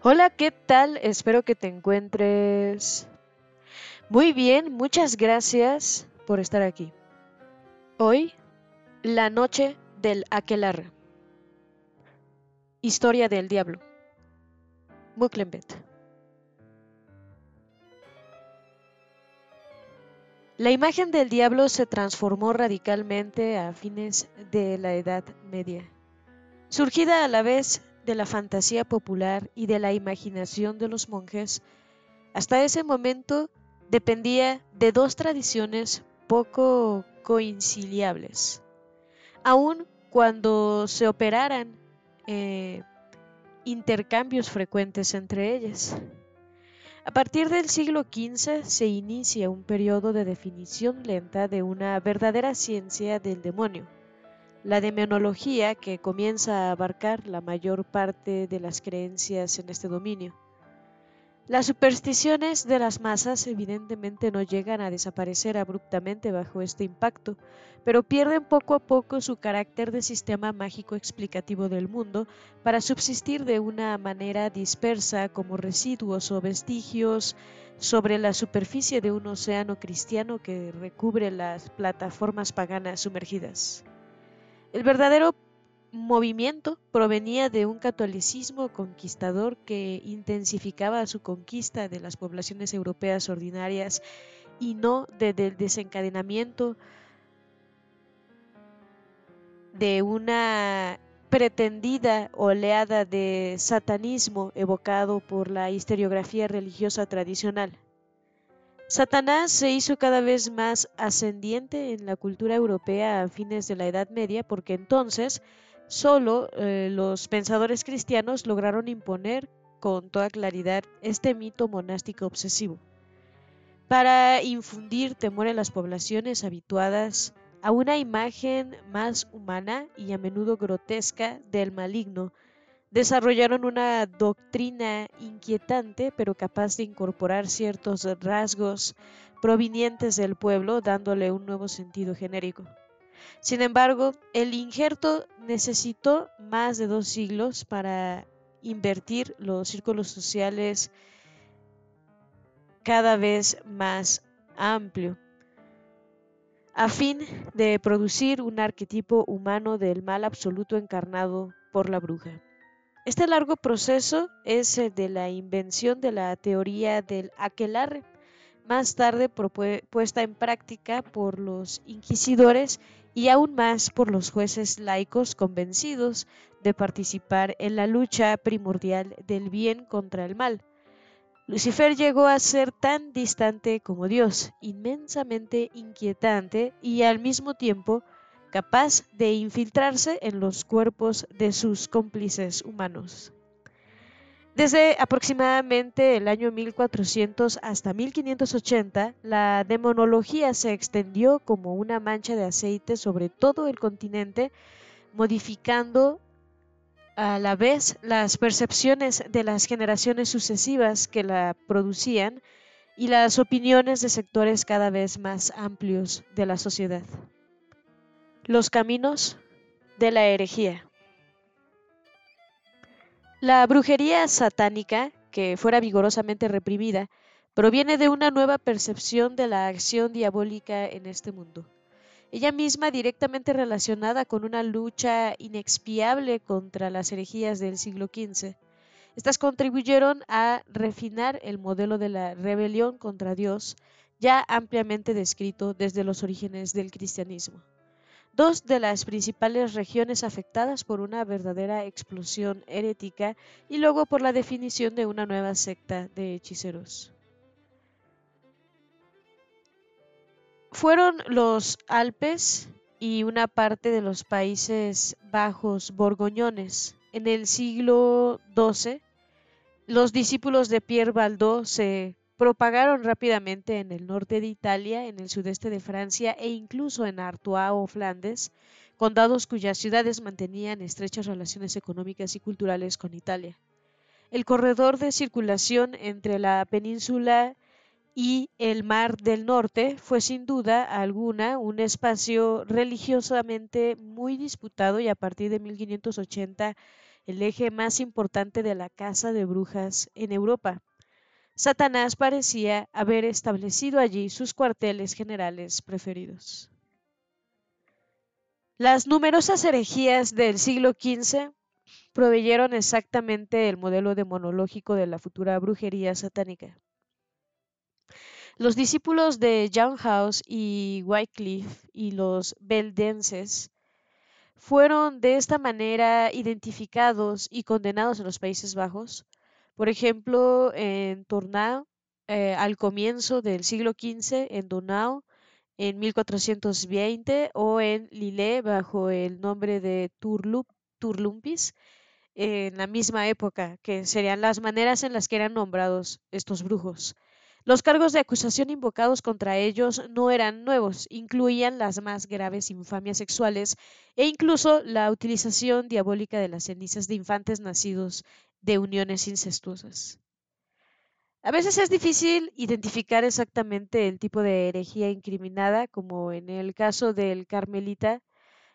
Hola, ¿qué tal? Espero que te encuentres muy bien. Muchas gracias por estar aquí. Hoy, la noche del aquelarre. Historia del diablo. Muklenbet. La imagen del diablo se transformó radicalmente a fines de la Edad Media. Surgida a la vez de la fantasía popular y de la imaginación de los monjes, hasta ese momento dependía de dos tradiciones poco coincidiables. Aun cuando se operaran eh, intercambios frecuentes entre ellas. A partir del siglo XV se inicia un periodo de definición lenta de una verdadera ciencia del demonio la demonología que comienza a abarcar la mayor parte de las creencias en este dominio. Las supersticiones de las masas evidentemente no llegan a desaparecer abruptamente bajo este impacto, pero pierden poco a poco su carácter de sistema mágico explicativo del mundo para subsistir de una manera dispersa como residuos o vestigios sobre la superficie de un océano cristiano que recubre las plataformas paganas sumergidas. El verdadero movimiento provenía de un catolicismo conquistador que intensificaba su conquista de las poblaciones europeas ordinarias y no del desencadenamiento de una pretendida oleada de satanismo evocado por la historiografía religiosa tradicional. Satanás se hizo cada vez más ascendiente en la cultura europea a fines de la Edad Media porque entonces solo eh, los pensadores cristianos lograron imponer con toda claridad este mito monástico obsesivo. Para infundir temor en las poblaciones habituadas a una imagen más humana y a menudo grotesca del maligno, desarrollaron una doctrina inquietante pero capaz de incorporar ciertos rasgos provenientes del pueblo dándole un nuevo sentido genérico. Sin embargo, el injerto necesitó más de dos siglos para invertir los círculos sociales cada vez más amplio, a fin de producir un arquetipo humano del mal absoluto encarnado por la bruja. Este largo proceso es el de la invención de la teoría del aquelarre, más tarde puesta en práctica por los inquisidores y aún más por los jueces laicos convencidos de participar en la lucha primordial del bien contra el mal. Lucifer llegó a ser tan distante como Dios, inmensamente inquietante y al mismo tiempo capaz de infiltrarse en los cuerpos de sus cómplices humanos. Desde aproximadamente el año 1400 hasta 1580, la demonología se extendió como una mancha de aceite sobre todo el continente, modificando a la vez las percepciones de las generaciones sucesivas que la producían y las opiniones de sectores cada vez más amplios de la sociedad. Los caminos de la herejía. La brujería satánica, que fuera vigorosamente reprimida, proviene de una nueva percepción de la acción diabólica en este mundo, ella misma directamente relacionada con una lucha inexpiable contra las herejías del siglo XV. Estas contribuyeron a refinar el modelo de la rebelión contra Dios, ya ampliamente descrito desde los orígenes del cristianismo dos de las principales regiones afectadas por una verdadera explosión herética y luego por la definición de una nueva secta de hechiceros. Fueron los Alpes y una parte de los Países Bajos borgoñones. En el siglo XII, los discípulos de Pierre Baldot se propagaron rápidamente en el norte de Italia, en el sudeste de Francia e incluso en Artois o Flandes, condados cuyas ciudades mantenían estrechas relaciones económicas y culturales con Italia. El corredor de circulación entre la península y el Mar del Norte fue sin duda alguna un espacio religiosamente muy disputado y a partir de 1580 el eje más importante de la caza de brujas en Europa. Satanás parecía haber establecido allí sus cuarteles generales preferidos. Las numerosas herejías del siglo XV proveyeron exactamente el modelo demonológico de la futura brujería satánica. Los discípulos de John House y Wycliffe y los beldenses fueron de esta manera identificados y condenados en los Países Bajos. Por ejemplo, en Tornao, eh, al comienzo del siglo XV, en Donau, en 1420, o en Lille, bajo el nombre de Turlumpis, en la misma época, que serían las maneras en las que eran nombrados estos brujos. Los cargos de acusación invocados contra ellos no eran nuevos, incluían las más graves infamias sexuales e incluso la utilización diabólica de las cenizas de infantes nacidos de uniones incestuosas. A veces es difícil identificar exactamente el tipo de herejía incriminada, como en el caso del carmelita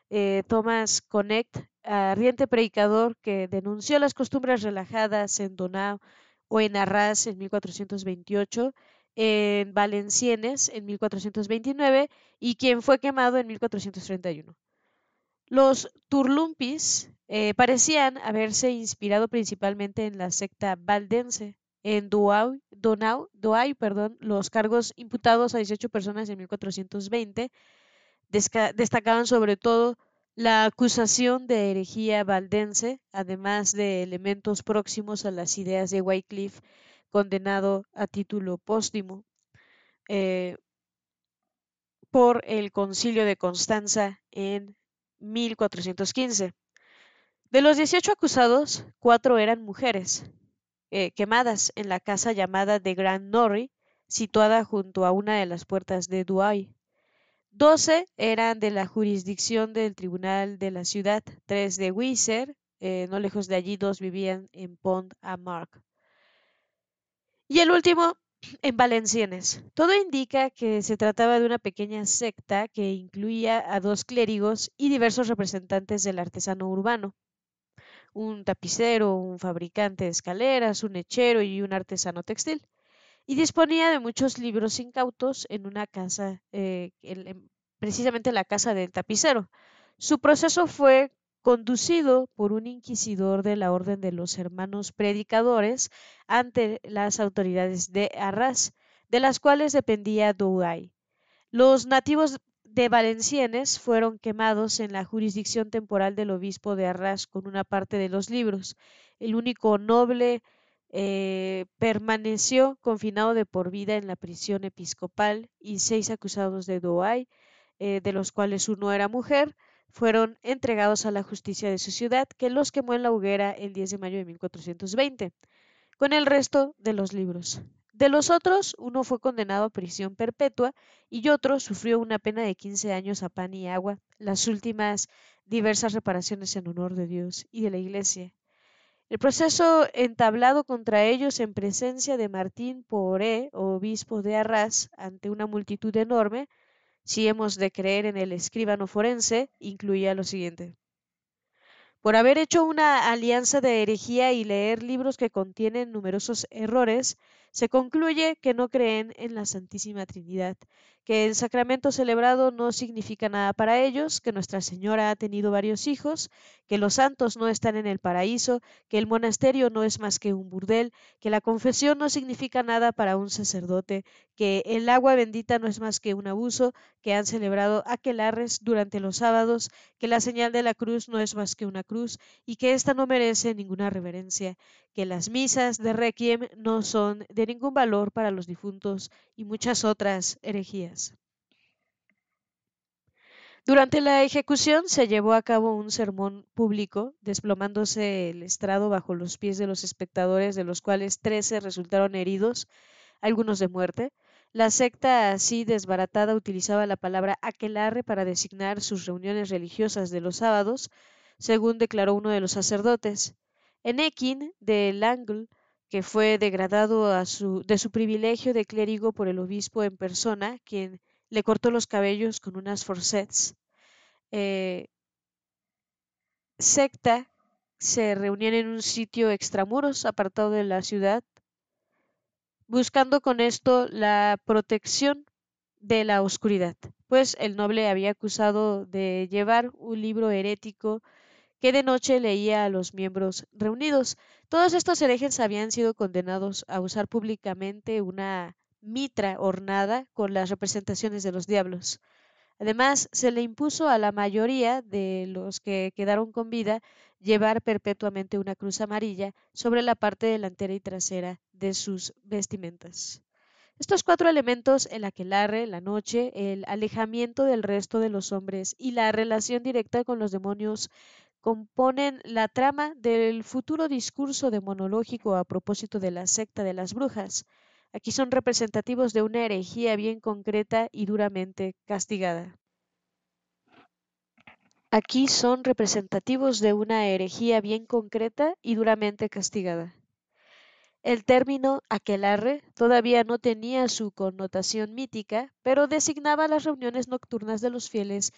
eh, Thomas Connect, ardiente predicador que denunció las costumbres relajadas en Donau o en Arras en 1428, en Valenciennes en 1429 y quien fue quemado en 1431. Los Turlumpis eh, parecían haberse inspirado principalmente en la secta valdense. En Douai, Donau, perdón, los cargos imputados a 18 personas en 1420 destacaban sobre todo la acusación de herejía valdense, además de elementos próximos a las ideas de Wycliffe, condenado a título póstumo eh, por el concilio de Constanza en 1415. De los 18 acusados, cuatro eran mujeres, eh, quemadas en la casa llamada de Grand Norrie, situada junto a una de las puertas de Douai. Doce eran de la jurisdicción del tribunal de la ciudad, tres de Weiser, eh, no lejos de allí dos vivían en Pont à Marc. Y el último en Valenciennes. Todo indica que se trataba de una pequeña secta que incluía a dos clérigos y diversos representantes del artesano urbano. Un tapicero, un fabricante de escaleras, un hechero y un artesano textil y disponía de muchos libros incautos en una casa, eh, precisamente la casa del tapicero. Su proceso fue conducido por un inquisidor de la Orden de los Hermanos Predicadores ante las autoridades de Arras, de las cuales dependía Douai. Los nativos de Valenciennes fueron quemados en la jurisdicción temporal del obispo de Arras con una parte de los libros. El único noble eh, permaneció confinado de por vida en la prisión episcopal y seis acusados de Douai, eh, de los cuales uno era mujer, fueron entregados a la justicia de su ciudad, que los quemó en la hoguera el 10 de mayo de 1420, con el resto de los libros. De los otros, uno fue condenado a prisión perpetua y otro sufrió una pena de 15 años a pan y agua, las últimas diversas reparaciones en honor de Dios y de la Iglesia, el proceso entablado contra ellos en presencia de Martín Poré, obispo de Arras, ante una multitud enorme, si hemos de creer en el escribano forense, incluía lo siguiente. Por haber hecho una alianza de herejía y leer libros que contienen numerosos errores, se concluye que no creen en la Santísima Trinidad, que el sacramento celebrado no significa nada para ellos, que Nuestra Señora ha tenido varios hijos, que los santos no están en el paraíso, que el monasterio no es más que un burdel, que la confesión no significa nada para un sacerdote, que el agua bendita no es más que un abuso, que han celebrado aquelarres durante los sábados, que la señal de la cruz no es más que una cruz y que ésta no merece ninguna reverencia, que las misas de requiem no son de ningún valor para los difuntos y muchas otras herejías. Durante la ejecución se llevó a cabo un sermón público, desplomándose el estrado bajo los pies de los espectadores, de los cuales trece resultaron heridos, algunos de muerte. La secta así desbaratada utilizaba la palabra aquelarre para designar sus reuniones religiosas de los sábados, según declaró uno de los sacerdotes. Enequin de Langle, que fue degradado de su privilegio de clérigo por el obispo en persona, quien le cortó los cabellos con unas forceps. Eh, secta se reunían en un sitio extramuros, apartado de la ciudad, buscando con esto la protección de la oscuridad, pues el noble había acusado de llevar un libro herético que de noche leía a los miembros reunidos. Todos estos herejes habían sido condenados a usar públicamente una mitra ornada con las representaciones de los diablos. Además, se le impuso a la mayoría de los que quedaron con vida llevar perpetuamente una cruz amarilla sobre la parte delantera y trasera de sus vestimentas. Estos cuatro elementos, el aquelarre, la noche, el alejamiento del resto de los hombres y la relación directa con los demonios componen la trama del futuro discurso demonológico a propósito de la secta de las brujas. Aquí son representativos de una herejía bien concreta y duramente castigada. Aquí son representativos de una herejía bien concreta y duramente castigada. El término aquelarre todavía no tenía su connotación mítica, pero designaba las reuniones nocturnas de los fieles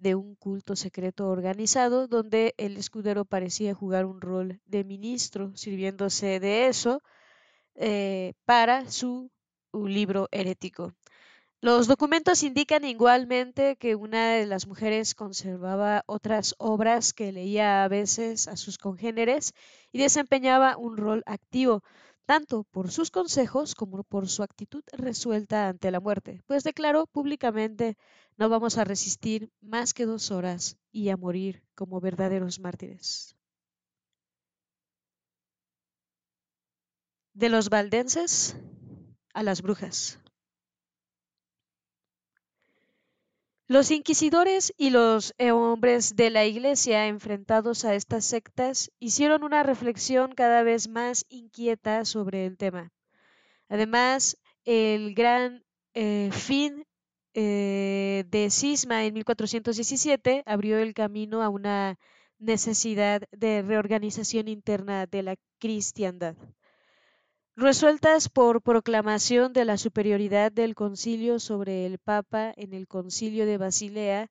de un culto secreto organizado donde el escudero parecía jugar un rol de ministro, sirviéndose de eso eh, para su libro herético. Los documentos indican igualmente que una de las mujeres conservaba otras obras que leía a veces a sus congéneres y desempeñaba un rol activo, tanto por sus consejos como por su actitud resuelta ante la muerte, pues declaró públicamente no vamos a resistir más que dos horas y a morir como verdaderos mártires. De los valdenses a las brujas. Los inquisidores y los hombres de la Iglesia enfrentados a estas sectas hicieron una reflexión cada vez más inquieta sobre el tema. Además, el gran eh, fin eh, de cisma en 1417 abrió el camino a una necesidad de reorganización interna de la cristiandad. Resueltas por proclamación de la superioridad del concilio sobre el Papa en el concilio de Basilea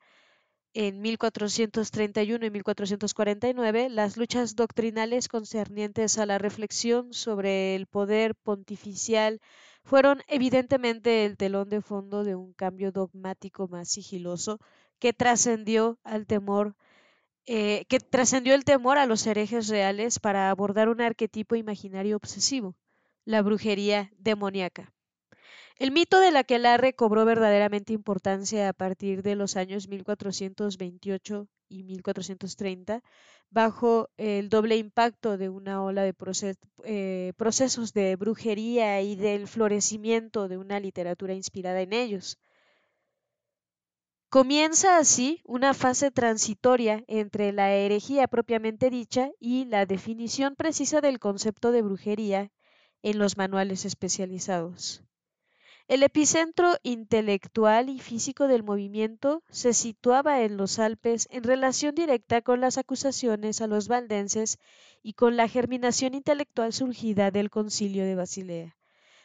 en 1431 y 1449, las luchas doctrinales concernientes a la reflexión sobre el poder pontificial fueron evidentemente el telón de fondo de un cambio dogmático más sigiloso que trascendió al temor eh, que trascendió el temor a los herejes reales para abordar un arquetipo imaginario obsesivo, la brujería demoníaca. El mito de la aquelarre cobró verdaderamente importancia a partir de los años 1428 y 1430, bajo el doble impacto de una ola de eh, procesos de brujería y del florecimiento de una literatura inspirada en ellos. Comienza así una fase transitoria entre la herejía propiamente dicha y la definición precisa del concepto de brujería en los manuales especializados. El epicentro intelectual y físico del movimiento se situaba en los Alpes en relación directa con las acusaciones a los valdenses y con la germinación intelectual surgida del concilio de Basilea.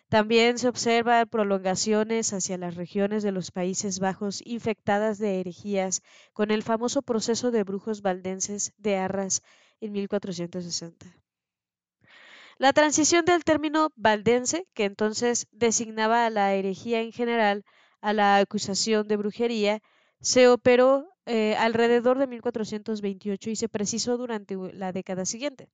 También se observan prolongaciones hacia las regiones de los Países Bajos infectadas de herejías con el famoso proceso de brujos valdenses de Arras en 1460. La transición del término valdense, que entonces designaba a la herejía en general, a la acusación de brujería, se operó eh, alrededor de 1428 y se precisó durante la década siguiente.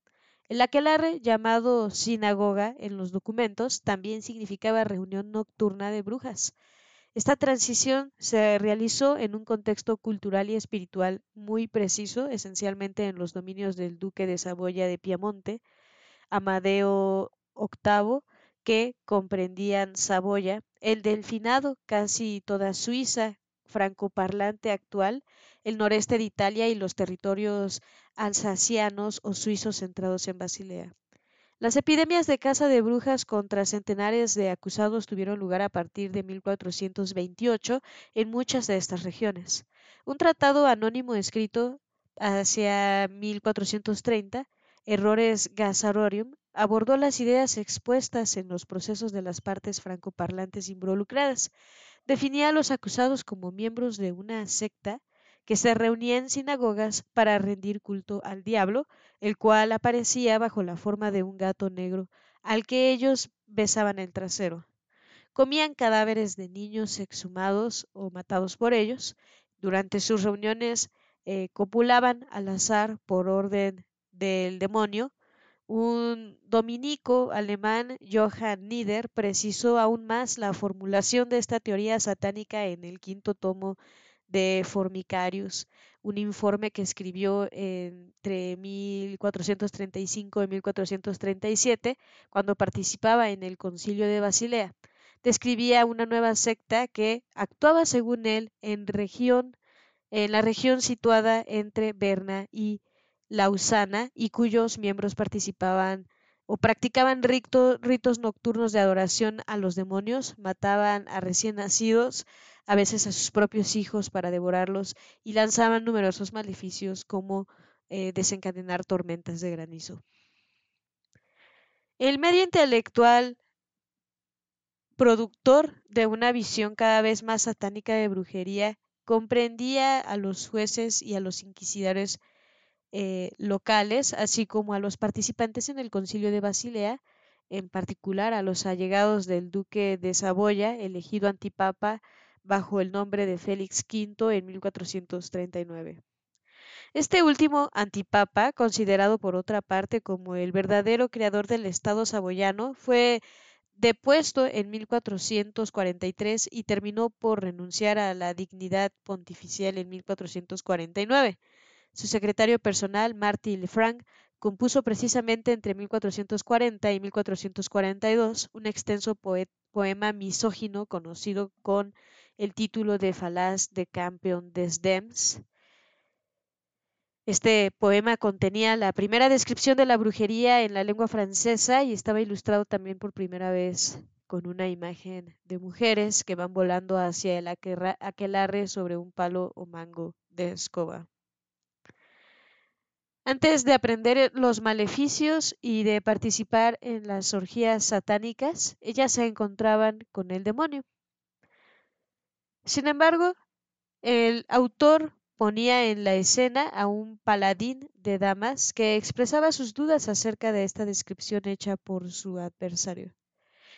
El aquelarre, llamado sinagoga en los documentos, también significaba reunión nocturna de brujas. Esta transición se realizó en un contexto cultural y espiritual muy preciso, esencialmente en los dominios del duque de Saboya de Piamonte, Amadeo VIII, que comprendían Saboya, el Delfinado, casi toda Suiza francoparlante actual, el noreste de Italia y los territorios alsacianos o suizos centrados en Basilea. Las epidemias de caza de brujas contra centenares de acusados tuvieron lugar a partir de 1428 en muchas de estas regiones. Un tratado anónimo escrito hacia 1430 Errores Gasarorium abordó las ideas expuestas en los procesos de las partes francoparlantes involucradas. Definía a los acusados como miembros de una secta que se reunía en sinagogas para rendir culto al diablo, el cual aparecía bajo la forma de un gato negro, al que ellos besaban el trasero. Comían cadáveres de niños exhumados o matados por ellos. Durante sus reuniones eh, copulaban al azar por orden del demonio. Un dominico alemán, Johann Nieder, precisó aún más la formulación de esta teoría satánica en el quinto tomo de Formicarius, un informe que escribió entre 1435 y 1437, cuando participaba en el concilio de Basilea. Describía una nueva secta que actuaba, según él, en región en la región situada entre Berna y Lausana y cuyos miembros participaban o practicaban ritos nocturnos de adoración a los demonios, mataban a recién nacidos, a veces a sus propios hijos para devorarlos y lanzaban numerosos maleficios como eh, desencadenar tormentas de granizo. El medio intelectual productor de una visión cada vez más satánica de brujería comprendía a los jueces y a los inquisidores eh, locales, así como a los participantes en el concilio de Basilea, en particular a los allegados del duque de Saboya, elegido antipapa bajo el nombre de Félix V en 1439. Este último antipapa, considerado por otra parte como el verdadero creador del Estado saboyano, fue depuesto en 1443 y terminó por renunciar a la dignidad pontificial en 1449. Su secretario personal, Marty Lefranc, compuso precisamente entre 1440 y 1442 un extenso poema misógino conocido con el título de Falaz de Campeón des Dems, este poema contenía la primera descripción de la brujería en la lengua francesa y estaba ilustrado también por primera vez con una imagen de mujeres que van volando hacia el aquelarre sobre un palo o mango de escoba. Antes de aprender los maleficios y de participar en las orgías satánicas, ellas se encontraban con el demonio. Sin embargo, el autor ponía en la escena a un paladín de damas que expresaba sus dudas acerca de esta descripción hecha por su adversario.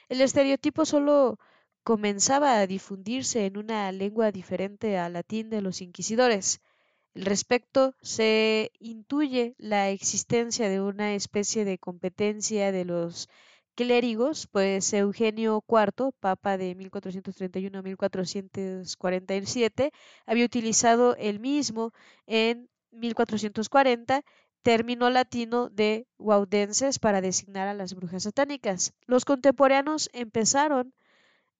El estereotipo solo comenzaba a difundirse en una lengua diferente al latín de los inquisidores. Respecto, se intuye la existencia de una especie de competencia de los clérigos, pues Eugenio IV, papa de 1431 a 1447, había utilizado el mismo en 1440 término latino de guaudenses para designar a las brujas satánicas. Los contemporáneos empezaron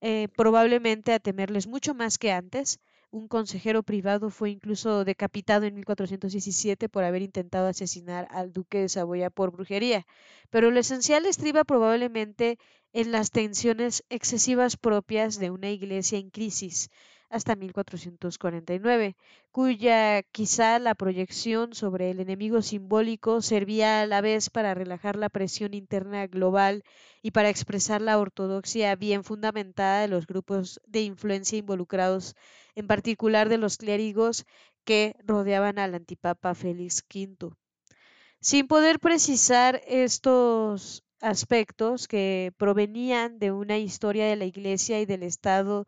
eh, probablemente a temerles mucho más que antes, un consejero privado fue incluso decapitado en 1417 por haber intentado asesinar al duque de Saboya por brujería. Pero lo esencial estriba probablemente en las tensiones excesivas propias de una iglesia en crisis hasta 1449, cuya quizá la proyección sobre el enemigo simbólico servía a la vez para relajar la presión interna global y para expresar la ortodoxia bien fundamentada de los grupos de influencia involucrados, en particular de los clérigos que rodeaban al antipapa Félix V. Sin poder precisar estos aspectos que provenían de una historia de la Iglesia y del Estado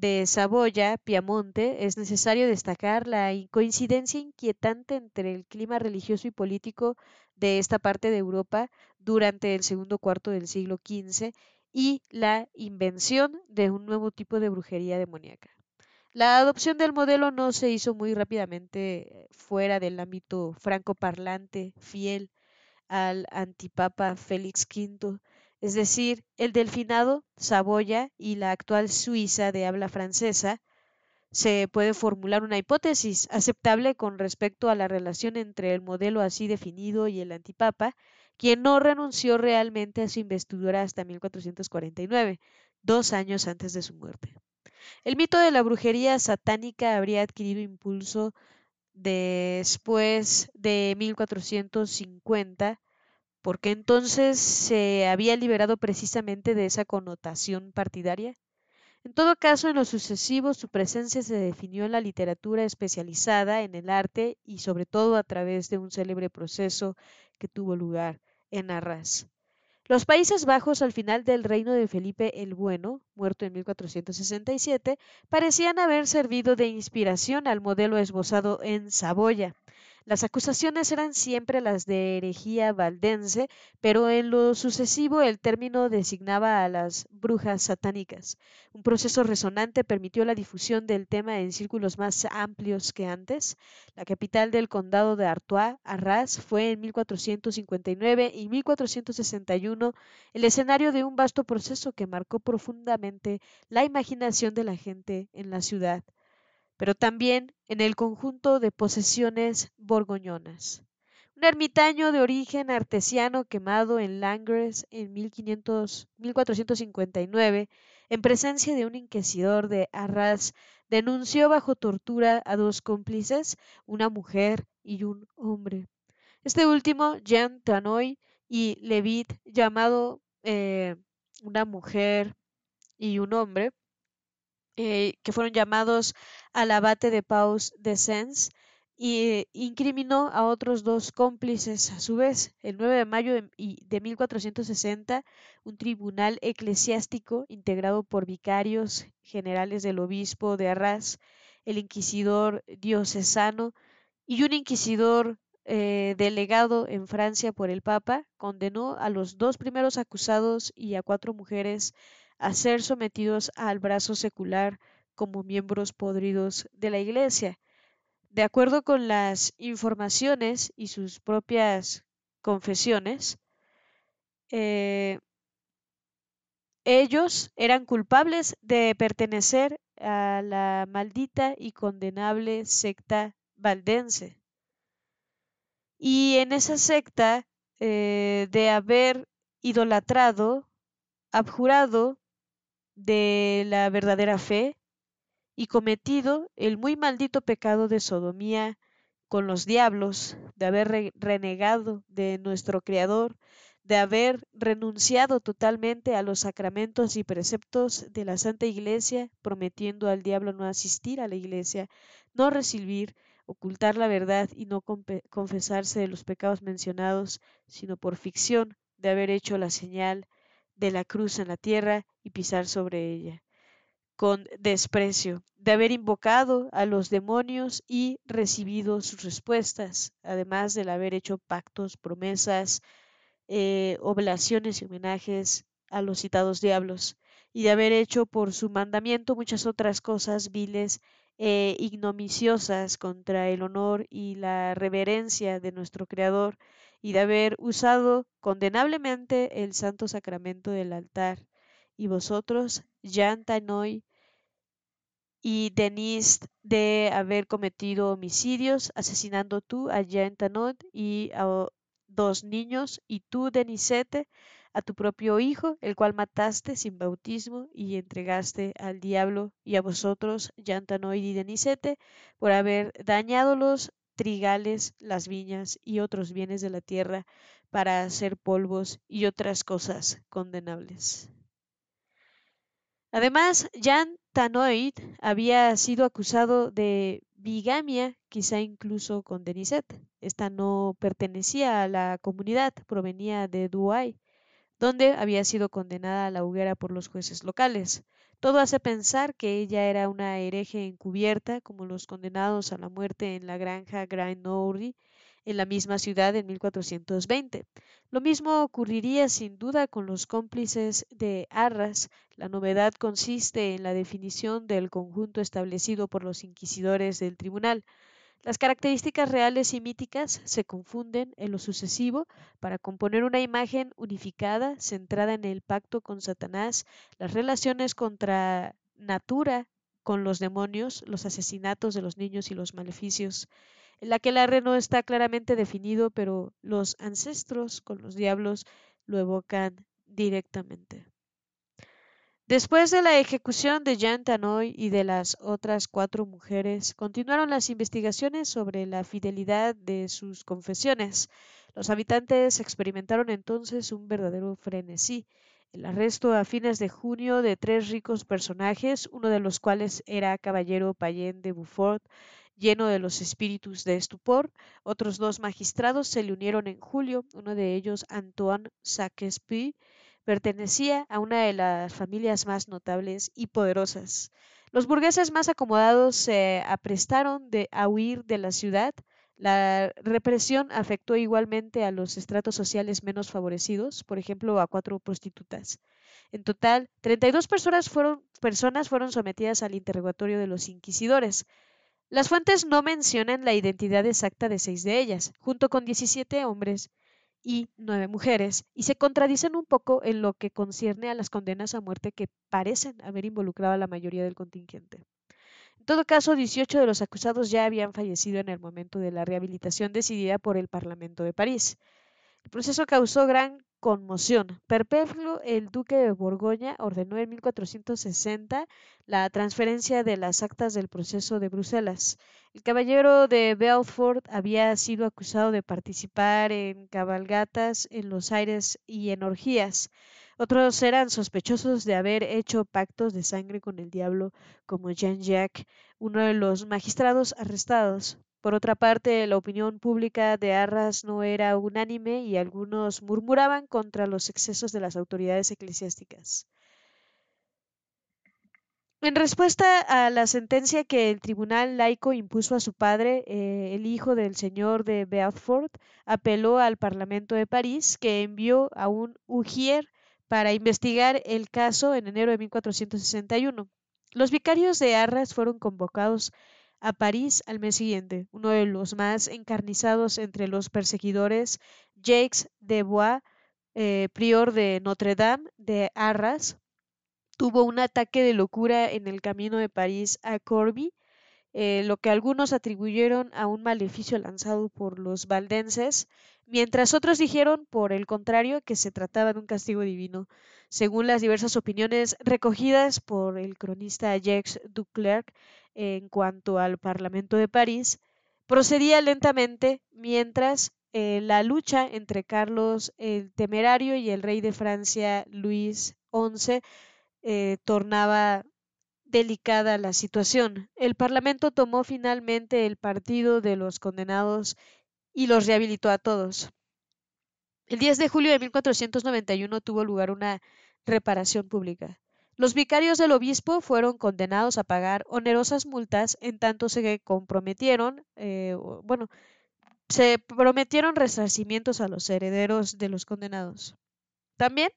de Saboya, Piamonte, es necesario destacar la coincidencia inquietante entre el clima religioso y político de esta parte de Europa durante el segundo cuarto del siglo XV y la invención de un nuevo tipo de brujería demoníaca. La adopción del modelo no se hizo muy rápidamente fuera del ámbito franco-parlante, fiel al antipapa Félix V, es decir, el delfinado, Saboya y la actual Suiza de habla francesa, se puede formular una hipótesis aceptable con respecto a la relación entre el modelo así definido y el antipapa, quien no renunció realmente a su investidura hasta 1449, dos años antes de su muerte. El mito de la brujería satánica habría adquirido impulso después de 1450 porque entonces se había liberado precisamente de esa connotación partidaria. En todo caso, en lo sucesivo, su presencia se definió en la literatura especializada en el arte y sobre todo a través de un célebre proceso que tuvo lugar en Arras. Los Países Bajos al final del reino de Felipe el Bueno, muerto en 1467, parecían haber servido de inspiración al modelo esbozado en Saboya. Las acusaciones eran siempre las de herejía valdense, pero en lo sucesivo el término designaba a las brujas satánicas. Un proceso resonante permitió la difusión del tema en círculos más amplios que antes. La capital del condado de Artois, Arras, fue en 1459 y 1461 el escenario de un vasto proceso que marcó profundamente la imaginación de la gente en la ciudad pero también en el conjunto de posesiones borgoñonas. Un ermitaño de origen artesiano quemado en Langres en 1459, en presencia de un inquisidor de Arras, denunció bajo tortura a dos cómplices, una mujer y un hombre. Este último, Jean Tanoy y Levit, llamado eh, una mujer y un hombre, eh, que fueron llamados al abate de Paus de Sens y incriminó a otros dos cómplices. A su vez, el 9 de mayo de, de 1460, un tribunal eclesiástico integrado por vicarios generales del obispo de Arras, el inquisidor diocesano y un inquisidor eh, delegado en Francia por el Papa, condenó a los dos primeros acusados y a cuatro mujeres a ser sometidos al brazo secular como miembros podridos de la Iglesia. De acuerdo con las informaciones y sus propias confesiones, eh, ellos eran culpables de pertenecer a la maldita y condenable secta valdense. Y en esa secta eh, de haber idolatrado, abjurado de la verdadera fe y cometido el muy maldito pecado de sodomía con los diablos, de haber renegado de nuestro Creador, de haber renunciado totalmente a los sacramentos y preceptos de la Santa Iglesia, prometiendo al diablo no asistir a la Iglesia, no recibir, ocultar la verdad y no confesarse de los pecados mencionados, sino por ficción de haber hecho la señal de la cruz en la tierra y pisar sobre ella, con desprecio, de haber invocado a los demonios y recibido sus respuestas, además de haber hecho pactos, promesas, eh, oblaciones y homenajes a los citados diablos, y de haber hecho por su mandamiento muchas otras cosas viles e ignomiciosas contra el honor y la reverencia de nuestro Creador, y de haber usado condenablemente el santo sacramento del altar. Y vosotros, Jean y Denis, de haber cometido homicidios, asesinando tú a Jean y a dos niños, y tú, Denisete, a tu propio hijo, el cual mataste sin bautismo y entregaste al diablo, y a vosotros, Jean Tanoy y Denisete, por haber dañado los trigales, las viñas y otros bienes de la tierra para hacer polvos y otras cosas condenables. Además, Jan Tanoid había sido acusado de bigamia, quizá incluso con Denisette. Esta no pertenecía a la comunidad, provenía de Douai, donde había sido condenada a la hoguera por los jueces locales. Todo hace pensar que ella era una hereje encubierta, como los condenados a la muerte en la granja Nouri, en la misma ciudad en 1420. Lo mismo ocurriría sin duda con los cómplices de Arras. La novedad consiste en la definición del conjunto establecido por los inquisidores del tribunal. Las características reales y míticas se confunden en lo sucesivo para componer una imagen unificada centrada en el pacto con Satanás, las relaciones contra natura con los demonios, los asesinatos de los niños y los maleficios, en la que el arre no está claramente definido, pero los ancestros con los diablos lo evocan directamente. Después de la ejecución de Jean Tanoy y de las otras cuatro mujeres, continuaron las investigaciones sobre la fidelidad de sus confesiones. Los habitantes experimentaron entonces un verdadero frenesí. el arresto a fines de junio de tres ricos personajes, uno de los cuales era caballero Payen de Beaufort, lleno de los espíritus de estupor. Otros dos magistrados se le unieron en julio, uno de ellos Antoine Saquespy, pertenecía a una de las familias más notables y poderosas. Los burgueses más acomodados se aprestaron a huir de la ciudad. La represión afectó igualmente a los estratos sociales menos favorecidos, por ejemplo, a cuatro prostitutas. En total, 32 personas fueron, personas fueron sometidas al interrogatorio de los inquisidores. Las fuentes no mencionan la identidad exacta de seis de ellas, junto con 17 hombres y nueve mujeres, y se contradicen un poco en lo que concierne a las condenas a muerte que parecen haber involucrado a la mayoría del contingente. En todo caso, 18 de los acusados ya habían fallecido en el momento de la rehabilitación decidida por el Parlamento de París. El proceso causó gran conmoción. Perpetuo, el duque de Borgoña, ordenó en 1460 la transferencia de las actas del proceso de Bruselas. El caballero de Belfort había sido acusado de participar en cabalgatas en los aires y en orgías. Otros eran sospechosos de haber hecho pactos de sangre con el diablo, como Jean-Jacques, uno de los magistrados arrestados. Por otra parte, la opinión pública de Arras no era unánime y algunos murmuraban contra los excesos de las autoridades eclesiásticas. En respuesta a la sentencia que el tribunal laico impuso a su padre, eh, el hijo del señor de Beaufort apeló al Parlamento de París, que envió a un ujier para investigar el caso en enero de 1461. Los vicarios de Arras fueron convocados a París al mes siguiente. Uno de los más encarnizados entre los perseguidores, Jacques de Bois, eh, prior de Notre Dame de Arras, tuvo un ataque de locura en el camino de París a Corbie, eh, lo que algunos atribuyeron a un maleficio lanzado por los valdenses, mientras otros dijeron, por el contrario, que se trataba de un castigo divino. Según las diversas opiniones recogidas por el cronista Jacques Duclerc, en cuanto al Parlamento de París, procedía lentamente mientras eh, la lucha entre Carlos el Temerario y el rey de Francia Luis XI eh, tornaba delicada la situación. El Parlamento tomó finalmente el partido de los condenados y los rehabilitó a todos. El 10 de julio de 1491 tuvo lugar una reparación pública. Los vicarios del obispo fueron condenados a pagar onerosas multas en tanto se comprometieron, eh, bueno, se prometieron resarcimientos a los herederos de los condenados. También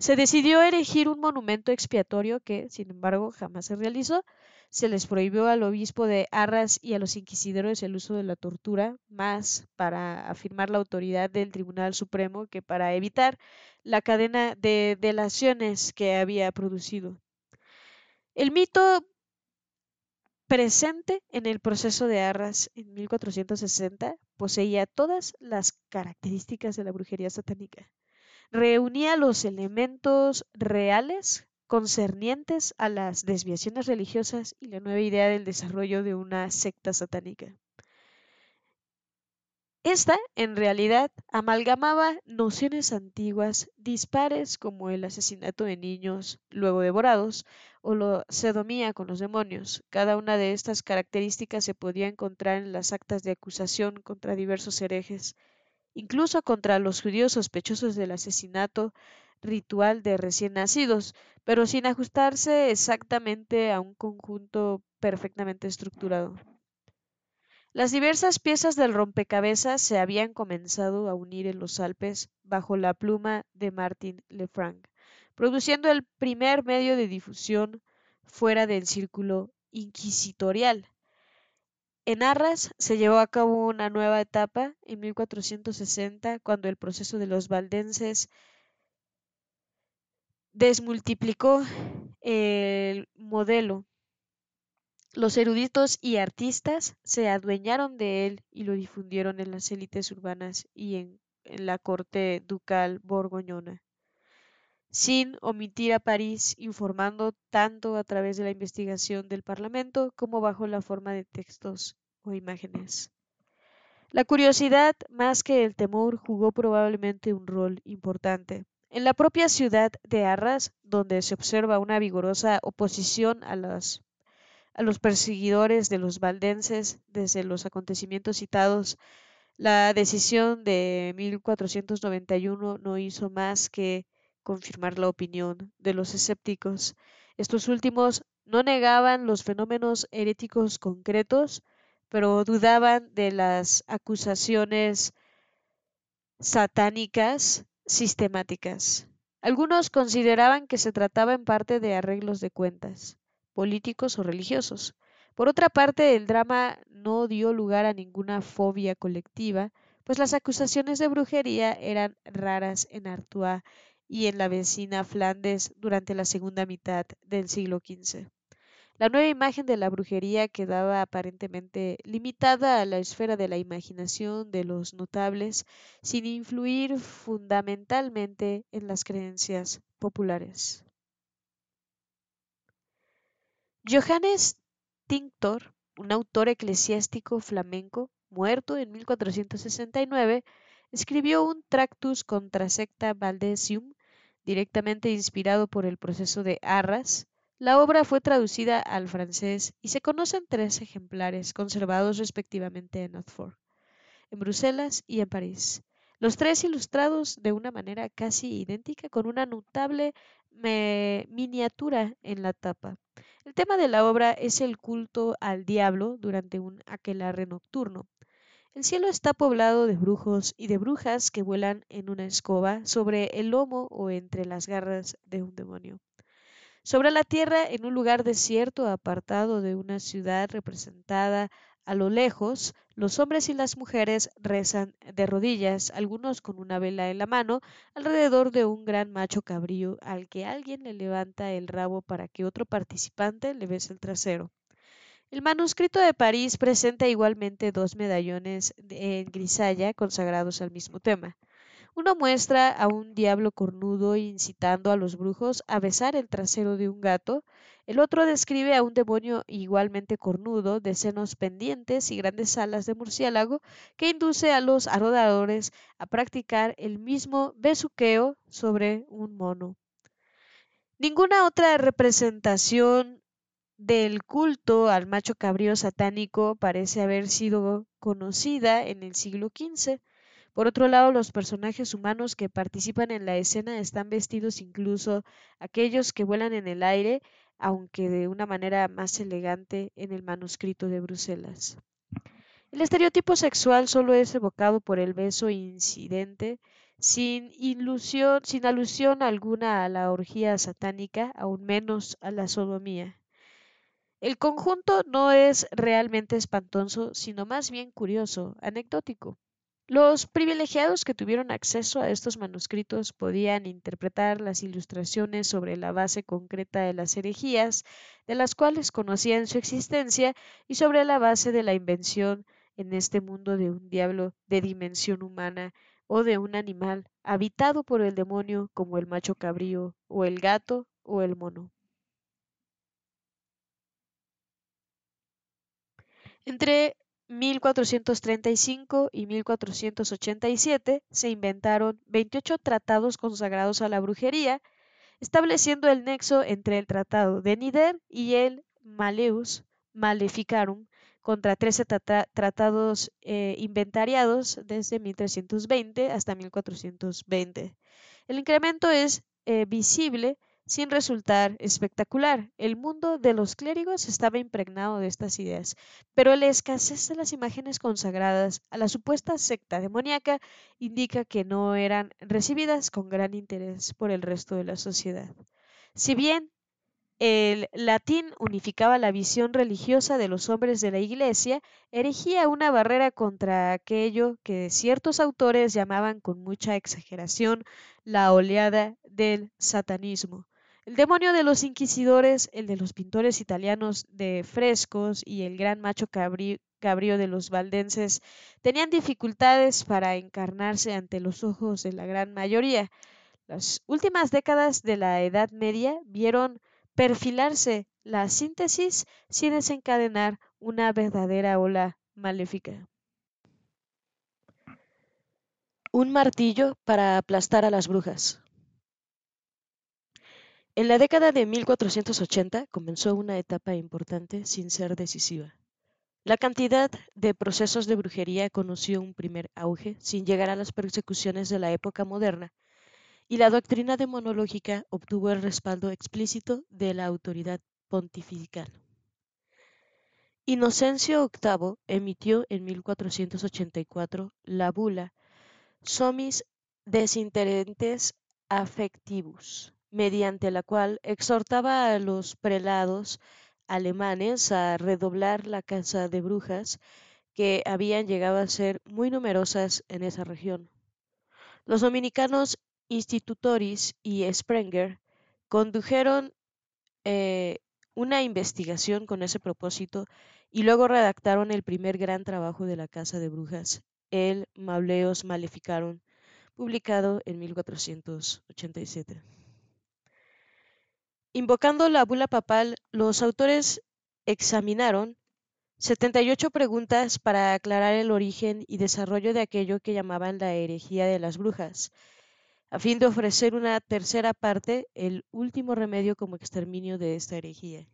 se decidió erigir un monumento expiatorio que, sin embargo, jamás se realizó. Se les prohibió al obispo de Arras y a los inquisidores el uso de la tortura, más para afirmar la autoridad del Tribunal Supremo que para evitar la cadena de delaciones que había producido. El mito presente en el proceso de Arras en 1460 poseía todas las características de la brujería satánica reunía los elementos reales concernientes a las desviaciones religiosas y la nueva idea del desarrollo de una secta satánica. Esta, en realidad, amalgamaba nociones antiguas, dispares como el asesinato de niños luego devorados o la sedomía con los demonios. Cada una de estas características se podía encontrar en las actas de acusación contra diversos herejes incluso contra los judíos sospechosos del asesinato ritual de recién nacidos, pero sin ajustarse exactamente a un conjunto perfectamente estructurado. Las diversas piezas del rompecabezas se habían comenzado a unir en los Alpes bajo la pluma de Martin Lefranc, produciendo el primer medio de difusión fuera del círculo inquisitorial. En Arras se llevó a cabo una nueva etapa en 1460 cuando el proceso de los valdenses desmultiplicó el modelo. Los eruditos y artistas se adueñaron de él y lo difundieron en las élites urbanas y en, la corte ducal borgoñona sin omitir a París, informando tanto a través de la investigación del Parlamento como bajo la forma de textos o imágenes. La curiosidad, más que el temor, jugó probablemente un rol importante. En la propia ciudad de Arras, donde se observa una vigorosa oposición a los, a los perseguidores de los valdenses desde los acontecimientos citados, la decisión de 1491 no hizo más que confirmar la opinión de los escépticos. Estos últimos no negaban los fenómenos heréticos concretos, pero dudaban de las acusaciones satánicas sistemáticas. Algunos consideraban que se trataba en parte de arreglos de cuentas, políticos o religiosos. Por otra parte, el drama no dio lugar a ninguna fobia colectiva, pues las acusaciones de brujería eran raras en Artois y en la vecina Flandes durante la segunda mitad del siglo XV. La nueva imagen de la brujería quedaba aparentemente limitada a la esfera de la imaginación de los notables, sin influir fundamentalmente en las creencias populares. Johannes Tinctor, un autor eclesiástico flamenco, muerto en 1469, escribió un Tractus contra secta Valdesium, directamente inspirado por el proceso de Arras, la obra fue traducida al francés y se conocen tres ejemplares conservados respectivamente en Oxford, en Bruselas y en París. Los tres ilustrados de una manera casi idéntica con una notable miniatura en la tapa. El tema de la obra es el culto al diablo durante un aquelarre nocturno. El cielo está poblado de brujos y de brujas que vuelan en una escoba sobre el lomo o entre las garras de un demonio. Sobre la tierra, en un lugar desierto, apartado de una ciudad representada a lo lejos, los hombres y las mujeres rezan de rodillas, algunos con una vela en la mano, alrededor de un gran macho cabrío al que alguien le levanta el rabo para que otro participante le bese el trasero. El manuscrito de París presenta igualmente dos medallones en grisalla consagrados al mismo tema. Uno muestra a un diablo cornudo incitando a los brujos a besar el trasero de un gato, el otro describe a un demonio igualmente cornudo, de senos pendientes y grandes alas de murciélago, que induce a los arodadores a practicar el mismo besuqueo sobre un mono. Ninguna otra representación del culto al macho cabrío satánico parece haber sido conocida en el siglo XV. Por otro lado, los personajes humanos que participan en la escena están vestidos incluso aquellos que vuelan en el aire, aunque de una manera más elegante en el manuscrito de Bruselas. El estereotipo sexual solo es evocado por el beso incidente, sin, ilusión, sin alusión alguna a la orgía satánica, aún menos a la sodomía. El conjunto no es realmente espantoso, sino más bien curioso, anecdótico. Los privilegiados que tuvieron acceso a estos manuscritos podían interpretar las ilustraciones sobre la base concreta de las herejías, de las cuales conocían su existencia, y sobre la base de la invención en este mundo de un diablo de dimensión humana o de un animal habitado por el demonio como el macho cabrío o el gato o el mono. Entre 1435 y 1487 se inventaron 28 tratados consagrados a la brujería, estableciendo el nexo entre el Tratado de Nider y el Maleus Maleficarum, contra 13 tratados eh, inventariados desde 1320 hasta 1420. El incremento es eh, visible sin resultar espectacular. El mundo de los clérigos estaba impregnado de estas ideas, pero la escasez de las imágenes consagradas a la supuesta secta demoníaca indica que no eran recibidas con gran interés por el resto de la sociedad. Si bien el latín unificaba la visión religiosa de los hombres de la Iglesia, erigía una barrera contra aquello que ciertos autores llamaban con mucha exageración la oleada del satanismo. El demonio de los inquisidores, el de los pintores italianos de frescos y el gran macho cabrío de los valdenses tenían dificultades para encarnarse ante los ojos de la gran mayoría. Las últimas décadas de la Edad Media vieron perfilarse la síntesis sin desencadenar una verdadera ola maléfica. Un martillo para aplastar a las brujas. En la década de 1480 comenzó una etapa importante sin ser decisiva. La cantidad de procesos de brujería conoció un primer auge sin llegar a las persecuciones de la época moderna, y la doctrina demonológica obtuvo el respaldo explícito de la autoridad pontifical. Inocencio VIII emitió en 1484 la bula Somis Desinterentes Affectivus, mediante la cual exhortaba a los prelados alemanes a redoblar la caza de brujas que habían llegado a ser muy numerosas en esa región. Los dominicanos Institutoris y Sprenger condujeron eh, una investigación con ese propósito y luego redactaron el primer gran trabajo de la caza de brujas, el Mauleos Maleficarum, publicado en 1487. Invocando la bula papal, los autores examinaron 78 preguntas para aclarar el origen y desarrollo de aquello que llamaban la herejía de las brujas, a fin de ofrecer una tercera parte, el último remedio como exterminio de esta herejía.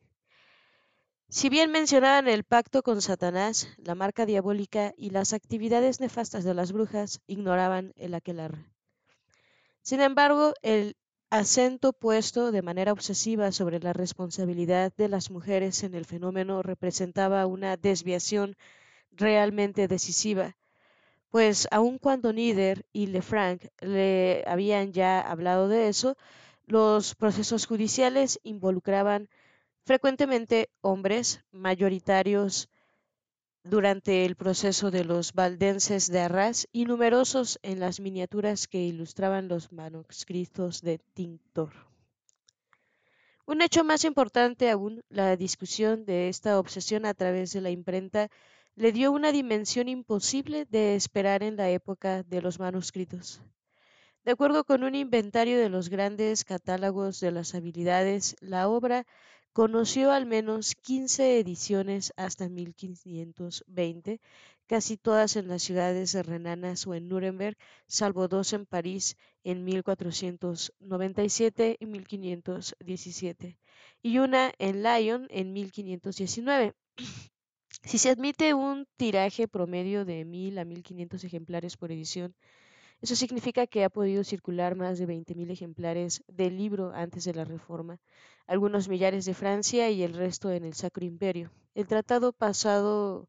Si bien mencionaban el pacto con Satanás, la marca diabólica y las actividades nefastas de las brujas, ignoraban el aquelarre. Sin embargo, el acento puesto de manera obsesiva sobre la responsabilidad de las mujeres en el fenómeno representaba una desviación realmente decisiva, pues aun cuando Nieder y Lefranc le habían ya hablado de eso, los procesos judiciales involucraban frecuentemente hombres mayoritarios durante el proceso de los valdenses de Arras y numerosos en las miniaturas que ilustraban los manuscritos de Tintor. Un hecho más importante aún, la discusión de esta obsesión a través de la imprenta le dio una dimensión imposible de esperar en la época de los manuscritos. De acuerdo con un inventario de los grandes catálogos de las habilidades, la obra Conoció al menos 15 ediciones hasta 1520, casi todas en las ciudades renanas o en Nuremberg, salvo dos en París en 1497 y 1517, y una en Lyon en 1519. Si se admite un tiraje promedio de 1000 a 1500 ejemplares por edición, eso significa que ha podido circular más de 20.000 ejemplares del libro antes de la Reforma, algunos millares de Francia y el resto en el Sacro Imperio. El tratado pasado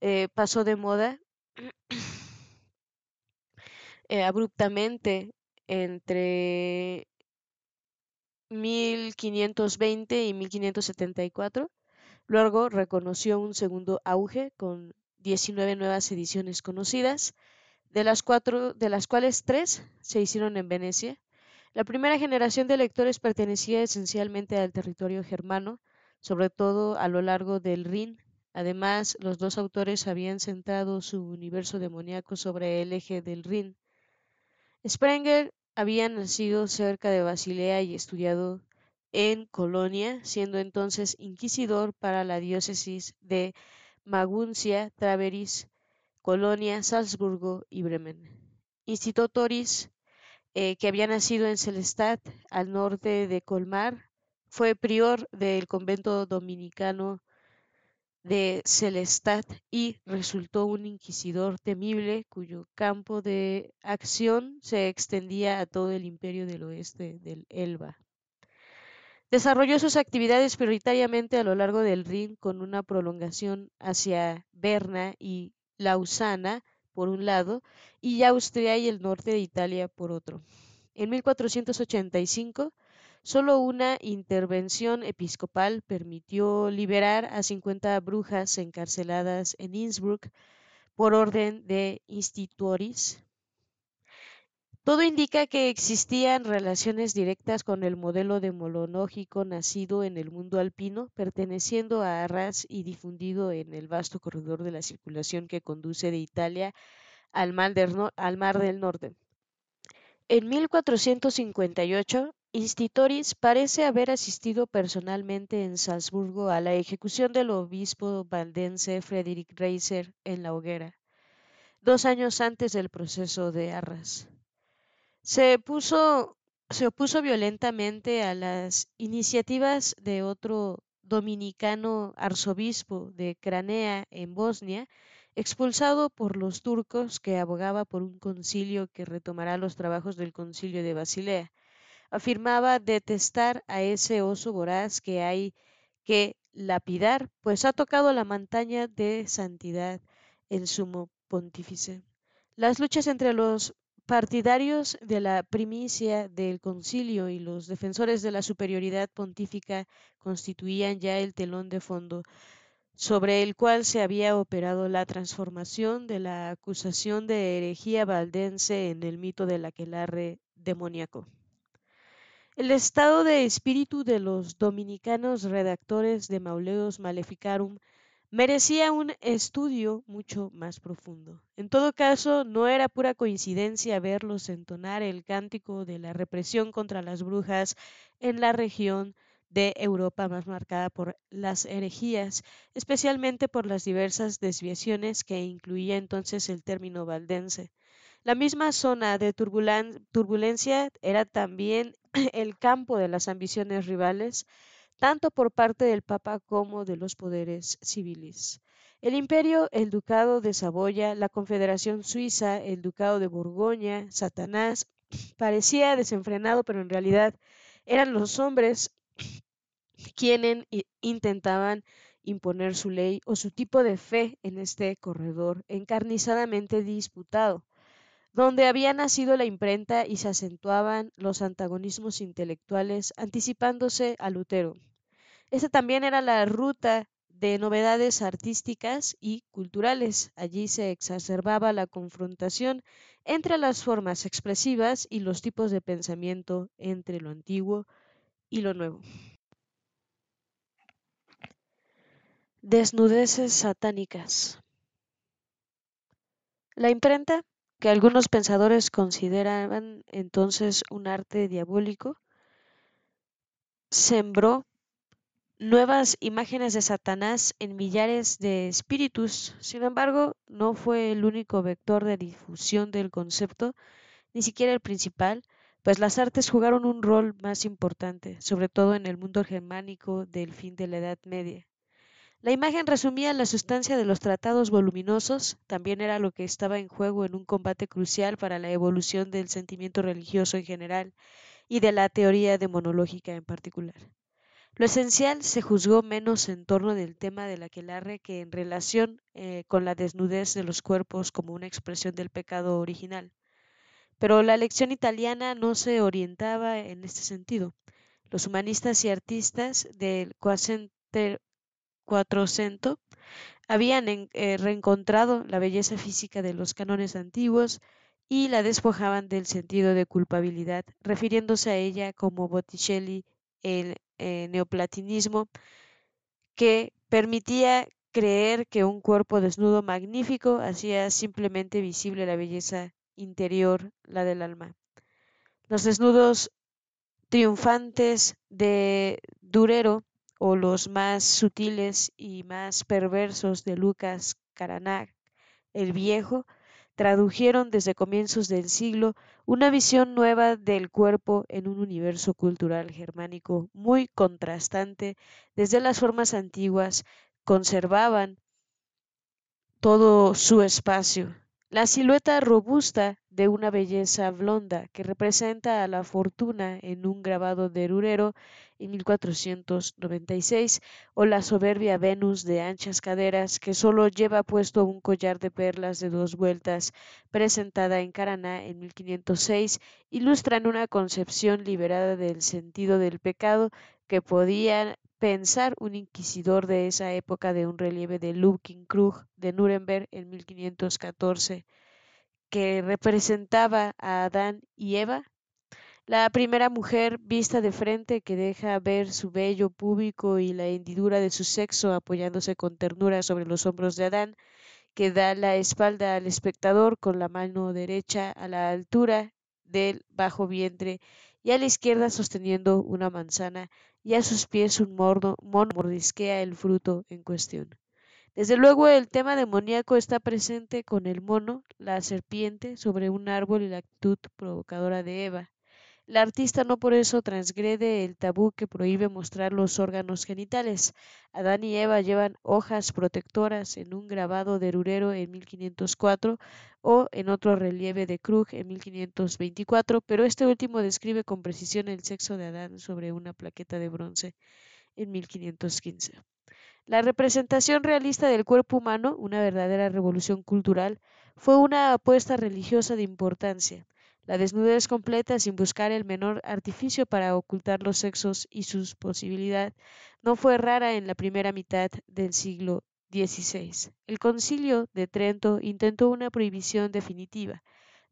eh, pasó de moda eh, abruptamente entre 1520 y 1574. Luego reconoció un segundo auge con 19 nuevas ediciones conocidas de las, cuatro, de las cuales tres se hicieron en Venecia. La primera generación de lectores pertenecía esencialmente al territorio germano, sobre todo a lo largo del Rin. Además, los dos autores habían centrado su universo demoníaco sobre el eje del Rin. Sprenger había nacido cerca de Basilea y estudiado en Colonia, siendo entonces inquisidor para la diócesis de Maguncia, Traveris, Colonia, Salzburgo y Bremen. Institutoris, eh, que había nacido en Celestat, al norte de Colmar, fue prior del convento dominicano de Celestat y resultó un inquisidor temible cuyo campo de acción se extendía a todo el imperio del oeste del Elba. Desarrolló sus actividades prioritariamente a lo largo del Rin con una prolongación hacia Berna y Lausana por un lado y Austria y el norte de Italia por otro. En 1485, solo una intervención episcopal permitió liberar a 50 brujas encarceladas en Innsbruck por orden de institutoris. Todo indica que existían relaciones directas con el modelo demonológico nacido en el mundo alpino, perteneciendo a Arras y difundido en el vasto corredor de la circulación que conduce de Italia al Mar del, Norte. En 1458, Institoris parece haber asistido personalmente en Salzburgo a la ejecución del obispo valdense Friedrich Reiser en la hoguera, dos años antes del proceso de Arras. Se puso se opuso violentamente a las iniciativas de otro dominicano arzobispo de Cranea en Bosnia, expulsado por los turcos que abogaba por un concilio que retomará los trabajos del concilio de Basilea. Afirmaba detestar a ese oso voraz que hay que lapidar, pues ha tocado la montaña de santidad el sumo pontífice. Las luchas entre los partidarios de la primicia del concilio y los defensores de la superioridad pontífica constituían ya el telón de fondo sobre el cual se había operado la transformación de la acusación de herejía valdense en el mito del aquelarre demoníaco. El estado de espíritu de los dominicanos redactores de Mauleos Maleficarum merecía un estudio mucho más profundo. En todo caso, no era pura coincidencia verlos entonar el cántico de la represión contra las brujas en la región de Europa más marcada por las herejías, especialmente por las diversas desviaciones que incluía entonces el término valdense. La misma zona de turbulencia era también el campo de las ambiciones rivales, tanto por parte del Papa como de los poderes civiles. El imperio, el ducado de Saboya, la confederación suiza, el ducado de Borgoña, Satanás, parecía desenfrenado, pero en realidad eran los hombres quienes intentaban imponer su ley o su tipo de fe en este corredor encarnizadamente disputado, donde había nacido la imprenta y se acentuaban los antagonismos intelectuales anticipándose a Lutero. Esa también era la ruta de novedades artísticas y culturales. Allí se exacerbaba la confrontación entre las formas expresivas y los tipos de pensamiento entre lo antiguo y lo nuevo. Desnudeces satánicas. La imprenta, que algunos pensadores consideraban entonces un arte diabólico, sembró nuevas imágenes de Satanás en millares de espíritus. Sin embargo, no fue el único vector de difusión del concepto, ni siquiera el principal, pues las artes jugaron un rol más importante, sobre todo en el mundo germánico del fin de la Edad Media. La imagen resumía la sustancia de los tratados voluminosos, también era lo que estaba en juego en un combate crucial para la evolución del sentimiento religioso en general y de la teoría demonológica en particular. Lo esencial se juzgó menos en torno del tema del aquelarre que en relación eh, con la desnudez de los cuerpos como una expresión del pecado original. Pero la lección italiana no se orientaba en este sentido. Los humanistas y artistas del Quattrocento habían eh, reencontrado la belleza física de los cánones antiguos y la despojaban del sentido de culpabilidad, refiriéndose a ella como Botticelli el eh, neoplatinismo que permitía creer que un cuerpo desnudo magnífico hacía simplemente visible la belleza interior, la del alma. Los desnudos triunfantes de Durero o los más sutiles y más perversos de Lucas Caraná el Viejo tradujeron desde comienzos del siglo una visión nueva del cuerpo en un universo cultural germánico muy contrastante. Desde las formas antiguas conservaban todo su espacio. La silueta robusta de una belleza blonda que representa a la fortuna en un grabado de Rurero en 1496, o la soberbia Venus de anchas caderas que solo lleva puesto un collar de perlas de dos vueltas, presentada en Caraná en 1506, ilustran una concepción liberada del sentido del pecado que podía pensar un inquisidor de esa época de un relieve de Krug de Nuremberg en 1514 que representaba a Adán y Eva la primera mujer vista de frente que deja ver su vello púbico y la hendidura de su sexo apoyándose con ternura sobre los hombros de Adán, que da la espalda al espectador con la mano derecha a la altura del bajo vientre y a la izquierda sosteniendo una manzana y a sus pies un mono mordisquea el fruto en cuestión. Desde luego el tema demoníaco está presente con el mono, la serpiente sobre un árbol y la actitud provocadora de Eva. La artista no por eso transgrede el tabú que prohíbe mostrar los órganos genitales. Adán y Eva llevan hojas protectoras en un grabado de Rurero en 1504 o en otro relieve de Krug en 1524, pero este último describe con precisión el sexo de Adán sobre una plaqueta de bronce en 1515. La representación realista del cuerpo humano, una verdadera revolución cultural, fue una apuesta religiosa de importancia. La desnudez completa sin buscar el menor artificio para ocultar los sexos y sus posibilidades no fue rara en la primera mitad del siglo XVI. El concilio de Trento intentó una prohibición definitiva.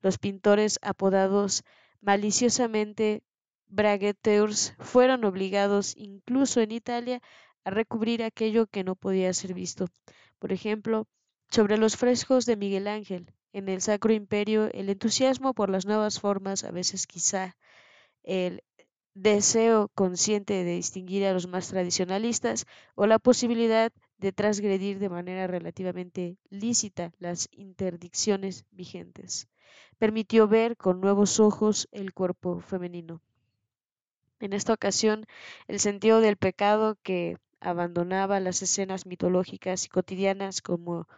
Los pintores apodados maliciosamente bragueteurs fueron obligados, incluso en Italia, a recubrir aquello que no podía ser visto. Por ejemplo, sobre los frescos de Miguel Ángel, en el Sacro Imperio, el entusiasmo por las nuevas formas, a veces quizá el deseo consciente de distinguir a los más tradicionalistas o la posibilidad de transgredir de manera relativamente lícita las interdicciones vigentes. Permitió ver con nuevos ojos el cuerpo femenino. En esta ocasión, el sentido del pecado que abandonaba las escenas mitológicas y cotidianas como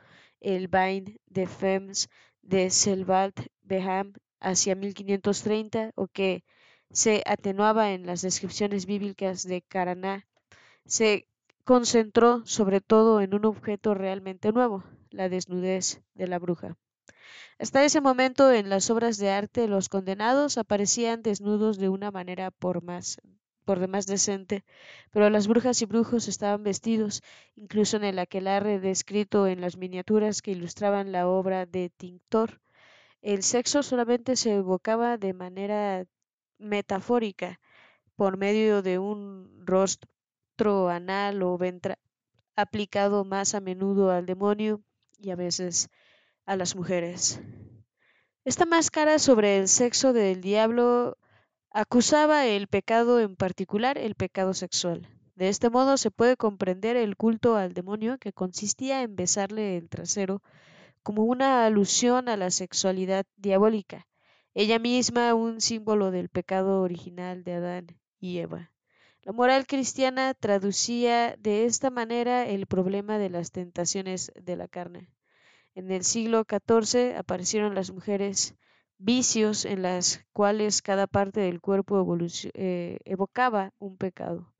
el Bain de Femmes de Selvald Beham hacia 1530 o que se atenuaba en las descripciones bíblicas de Caraná, se concentró sobre todo en un objeto realmente nuevo, la desnudez de la bruja. Hasta ese momento en las obras de arte los condenados aparecían desnudos de una manera por más por demás decente, pero las brujas y brujos estaban vestidos, incluso en el aquelarre descrito en las miniaturas que ilustraban la obra de Tintor. El sexo solamente se evocaba de manera metafórica, por medio de un rostro anal o ventral aplicado más a menudo al demonio y a veces a las mujeres. Esta máscara sobre el sexo del diablo acusaba el pecado en particular el pecado sexual. De este modo se puede comprender el culto al demonio que consistía en besarle el trasero como una alusión a la sexualidad diabólica, ella misma un símbolo del pecado original de Adán y Eva. La moral cristiana traducía de esta manera el problema de las tentaciones de la carne. En el siglo XIV aparecieron las mujeres vicios en las cuales cada parte del cuerpo eh, evocaba un pecado.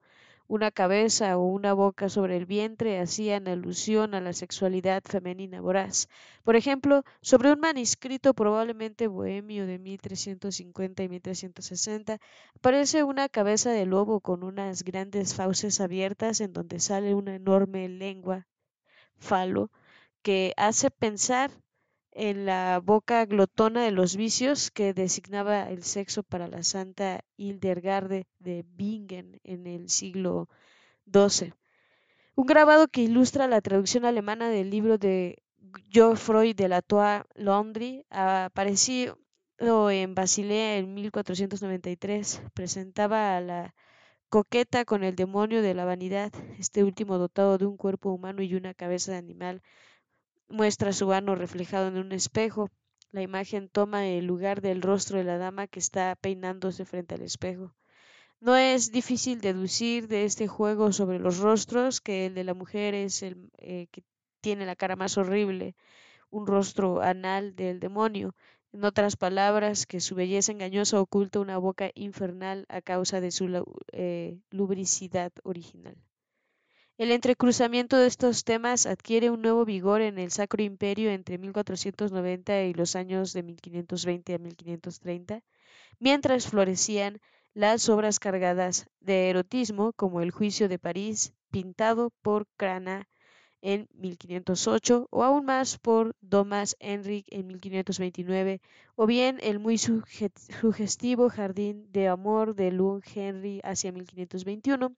Una cabeza o una boca sobre el vientre hacían alusión a la sexualidad femenina voraz. Por ejemplo, sobre un manuscrito probablemente bohemio de 1350 y 1360 aparece una cabeza de lobo con unas grandes fauces abiertas en donde sale una enorme lengua falo que hace pensar en la boca glotona de los vicios que designaba el sexo para la santa Hildegarde de Bingen en el siglo XII. Un grabado que ilustra la traducción alemana del libro de Geoffroy de la Toa Londri, aparecido en Basilea en 1493, presentaba a la coqueta con el demonio de la vanidad, este último dotado de un cuerpo humano y una cabeza de animal, muestra su ano reflejado en un espejo. La imagen toma el lugar del rostro de la dama que está peinándose frente al espejo. No es difícil deducir de este juego sobre los rostros que el de la mujer es el eh, que tiene la cara más horrible, un rostro anal del demonio. En otras palabras, que su belleza engañosa oculta una boca infernal a causa de su eh, lubricidad original. El entrecruzamiento de estos temas adquiere un nuevo vigor en el Sacro Imperio entre 1490 y los años de 1520 a 1530, mientras florecían las obras cargadas de erotismo como El Juicio de París, pintado por Crana en 1508, o aún más por Thomas Henry en 1529, o bien el muy sugestivo Jardín de Amor de Lung Henry hacia 1521,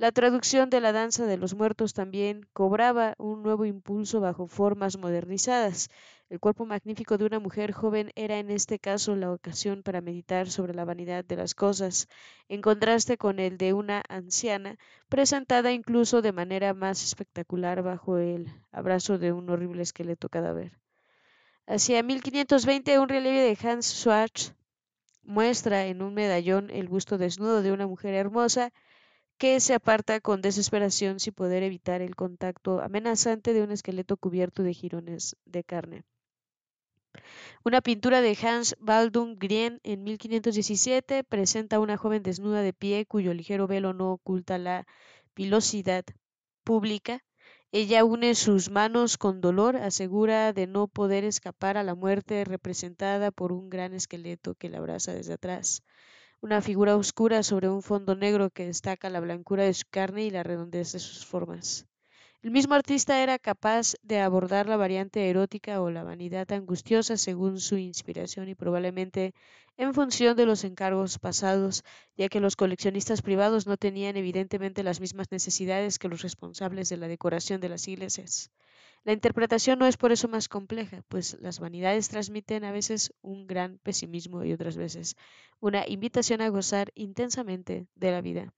la traducción de la danza de los muertos también cobraba un nuevo impulso bajo formas modernizadas. El cuerpo magnífico de una mujer joven era en este caso la ocasión para meditar sobre la vanidad de las cosas, en contraste con el de una anciana, presentada incluso de manera más espectacular bajo el abrazo de un horrible esqueleto cadáver. Hacia 1520 un relieve de Hans Schwarz muestra en un medallón el busto desnudo de una mujer hermosa que se aparta con desesperación sin poder evitar el contacto amenazante de un esqueleto cubierto de jirones de carne. Una pintura de Hans Baldung Grien en 1517 presenta a una joven desnuda de pie cuyo ligero velo no oculta la pilosidad pública. Ella une sus manos con dolor, asegura de no poder escapar a la muerte representada por un gran esqueleto que la abraza desde atrás una figura oscura sobre un fondo negro que destaca la blancura de su carne y la redondez de sus formas. El mismo artista era capaz de abordar la variante erótica o la vanidad angustiosa según su inspiración y probablemente en función de los encargos pasados, ya que los coleccionistas privados no tenían evidentemente las mismas necesidades que los responsables de la decoración de las iglesias. La interpretación no es por eso más compleja, pues las vanidades transmiten a veces un gran pesimismo y otras veces una invitación a gozar intensamente de la vida.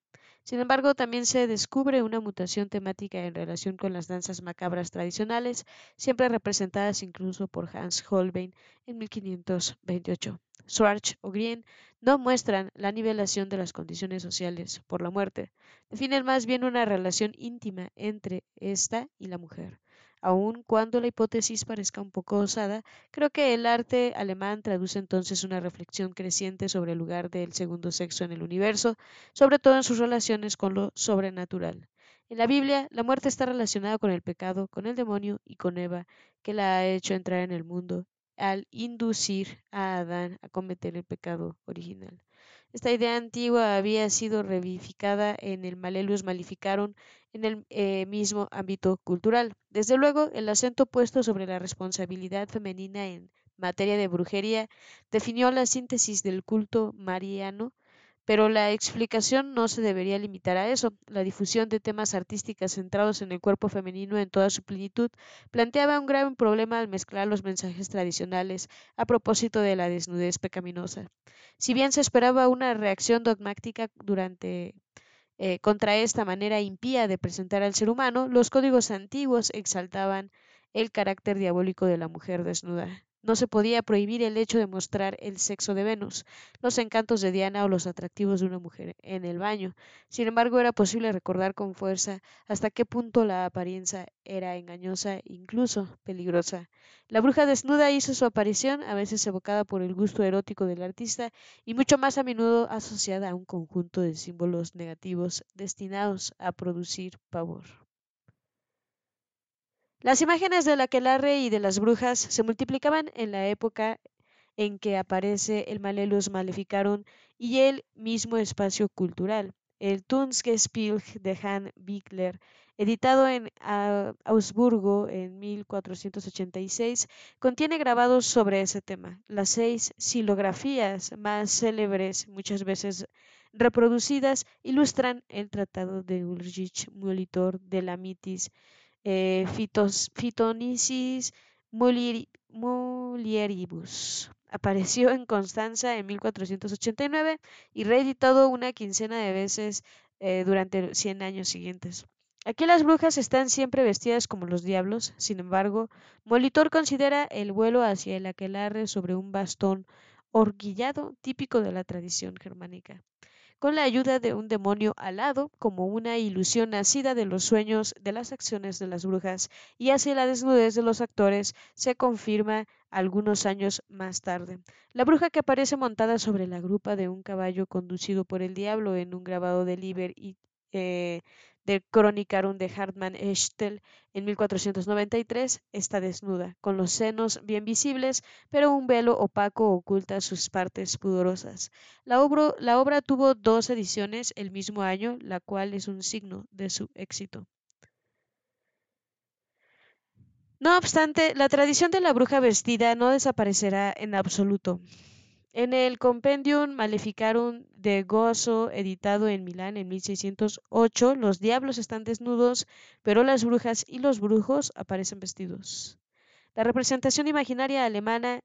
Sin embargo, también se descubre una mutación temática en relación con las danzas macabras tradicionales, siempre representadas incluso por Hans Holbein en 1528. Schwartz o Green no muestran la nivelación de las condiciones sociales por la muerte, definen más bien una relación íntima entre esta y la mujer. Aun cuando la hipótesis parezca un poco osada, creo que el arte alemán traduce entonces una reflexión creciente sobre el lugar del segundo sexo en el universo, sobre todo en sus relaciones con lo sobrenatural. En la Biblia, la muerte está relacionada con el pecado, con el demonio y con Eva, que la ha hecho entrar en el mundo al inducir a Adán a cometer el pecado original. Esta idea antigua había sido revivificada en el Malleus Maleficarum en el eh, mismo ámbito cultural. Desde luego, el acento puesto sobre la responsabilidad femenina en materia de brujería definió la síntesis del culto mariano pero la explicación no se debería limitar a eso. La difusión de temas artísticos centrados en el cuerpo femenino en toda su plenitud planteaba un grave problema al mezclar los mensajes tradicionales a propósito de la desnudez pecaminosa. Si bien se esperaba una reacción dogmática durante eh, contra esta manera impía de presentar al ser humano, los códigos antiguos exaltaban el carácter diabólico de la mujer desnuda. No se podía prohibir el hecho de mostrar el sexo de Venus, los encantos de Diana o los atractivos de una mujer en el baño. Sin embargo, era posible recordar con fuerza hasta qué punto la apariencia era engañosa, incluso peligrosa. La bruja desnuda hizo su aparición, a veces evocada por el gusto erótico del artista y mucho más a menudo asociada a un conjunto de símbolos negativos destinados a producir pavor. Las imágenes del aquelarre y de las brujas se multiplicaban en la época en que aparece el Malleus Maleficarum y el mismo espacio cultural. El Tunske-Spiel de Han Bickler, editado en Augsburgo en 1486, contiene grabados sobre ese tema. Las seis silografías más célebres, muchas veces reproducidas, ilustran el tratado de Ulrich Molitor de la Mitis eh, Phytonicis mulieribus. Apareció en Constanza en 1489 y reeditado una quincena de veces eh, durante 100 años siguientes. Aquí las brujas están siempre vestidas como los diablos, sin embargo, Molitor considera el vuelo hacia el aquelarre sobre un bastón horquillado típico de la tradición germánica con la ayuda de un demonio alado, como una ilusión nacida de los sueños de las acciones de las brujas, y así la desnudez de los actores se confirma algunos años más tarde. La bruja que aparece montada sobre la grupa de un caballo conducido por el diablo en un grabado de Liber y eh, del Chronicarum de Hartmann Echtel en 1493 está desnuda, con los senos bien visibles, pero un velo opaco oculta sus partes pudorosas. La, la obra tuvo dos ediciones el mismo año, la cual es un signo de su éxito. No obstante, la tradición de la bruja vestida no desaparecerá en absoluto. En el Compendium Maleficarum de Gozo, editado en Milán en 1608, los diablos están desnudos, pero las brujas y los brujos aparecen vestidos. La representación imaginaria alemana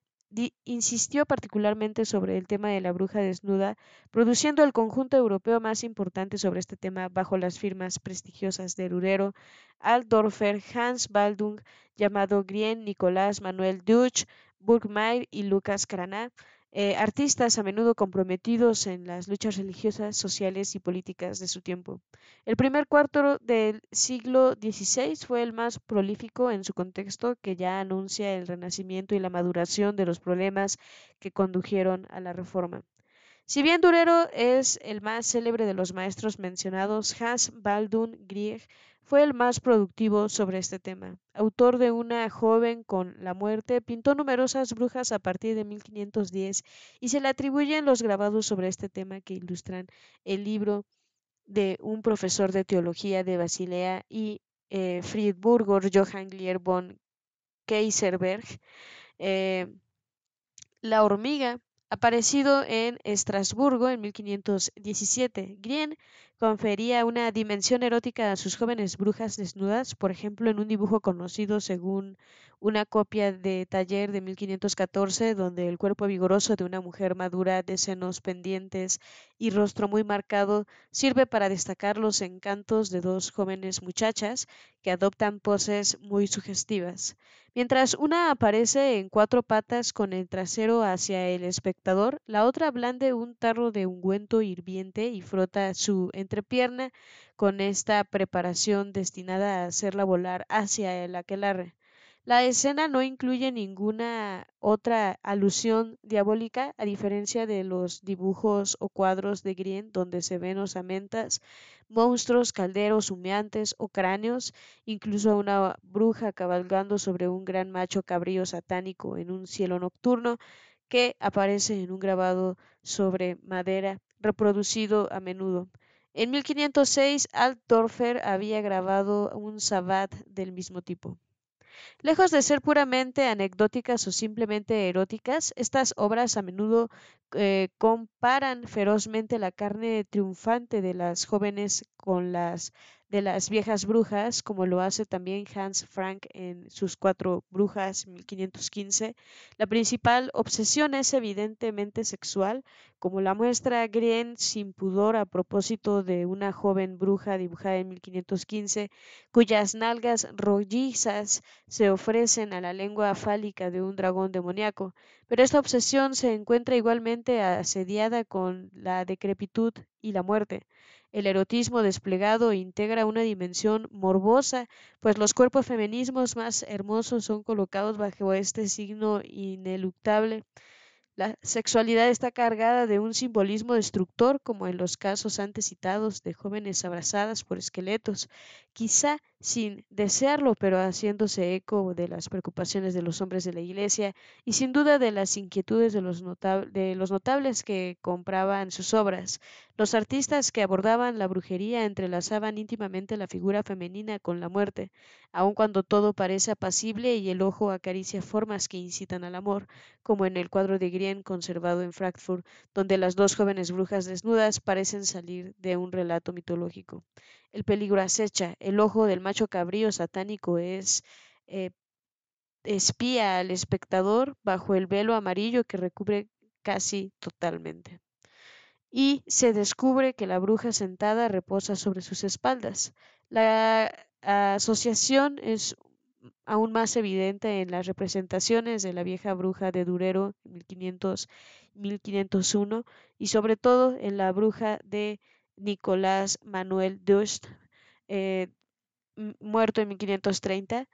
insistió particularmente sobre el tema de la bruja desnuda, produciendo el conjunto europeo más importante sobre este tema bajo las firmas prestigiosas de Rurero, Altdorfer, Hans Baldung, llamado Grien, Nicolás Manuel Deutsch, Burgmeier y Lucas Cranach, eh, artistas a menudo comprometidos en las luchas religiosas, sociales y políticas de su tiempo. El primer cuarto del siglo XVI fue el más prolífico en su contexto, que ya anuncia el renacimiento y la maduración de los problemas que condujeron a la Reforma. Si bien Durero es el más célebre de los maestros mencionados, Hans Baldung Grieg fue el más productivo sobre este tema. Autor de Una joven con la muerte, pintó numerosas brujas a partir de 1510 y se le atribuyen los grabados sobre este tema que ilustran el libro de un profesor de teología de Basilea y eh, Friedburger Johann Glier von Kaiserberg. Eh, la hormiga Aparecido en Estrasburgo en 1517, Grien confería una dimensión erótica a sus jóvenes brujas desnudas, por ejemplo, en un dibujo conocido según una copia de taller de 1514, donde el cuerpo vigoroso de una mujer madura de senos pendientes y rostro muy marcado sirve para destacar los encantos de dos jóvenes muchachas que adoptan poses muy sugestivas. Mientras una aparece en cuatro patas con el trasero hacia el espectador, la otra blande un tarro de ungüento hirviente y frota su entrepierna con esta preparación destinada a hacerla volar hacia el aquelarre. La escena no incluye ninguna otra alusión diabólica, a diferencia de los dibujos o cuadros de Grien donde se ven osamentas monstruos, calderos, humeantes o cráneos, incluso a una bruja cabalgando sobre un gran macho cabrío satánico en un cielo nocturno que aparece en un grabado sobre madera reproducido a menudo. En 1506, Altdorfer había grabado un sabbat del mismo tipo. Lejos de ser puramente anecdóticas o simplemente eróticas, estas obras a menudo eh, comparan ferozmente la carne triunfante de las jóvenes con las de las viejas brujas, como lo hace también Hans Frank en sus Cuatro Brujas 1515. La principal obsesión es evidentemente sexual, como la muestra Grien sin pudor a propósito de una joven bruja dibujada en 1515, cuyas nalgas rollizas se ofrecen a la lengua fálica de un dragón demoníaco. Pero esta obsesión se encuentra igualmente asediada con la decrepitud y la muerte. El erotismo desplegado integra una dimensión morbosa, pues los cuerpos feminismos más hermosos son colocados bajo este signo ineluctable. La sexualidad está cargada de un simbolismo destructor, como en los casos antes citados de jóvenes abrazadas por esqueletos, quizá sin desearlo, pero haciéndose eco de las preocupaciones de los hombres de la Iglesia y sin duda de las inquietudes de los, de los notables que compraban sus obras. Los artistas que abordaban la brujería entrelazaban íntimamente la figura femenina con la muerte, aun cuando todo parece apacible y el ojo acaricia formas que incitan al amor, como en el cuadro de Grien conservado en Frankfurt, donde las dos jóvenes brujas desnudas parecen salir de un relato mitológico. El peligro acecha, el ojo del macho cabrío satánico es eh, espía al espectador bajo el velo amarillo que recubre casi totalmente. Y se descubre que la bruja sentada reposa sobre sus espaldas. La asociación es aún más evidente en las representaciones de la vieja bruja de Durero 1500, 1501 y sobre todo en la bruja de Nicolás Manuel Dust, eh, muerto en 1530,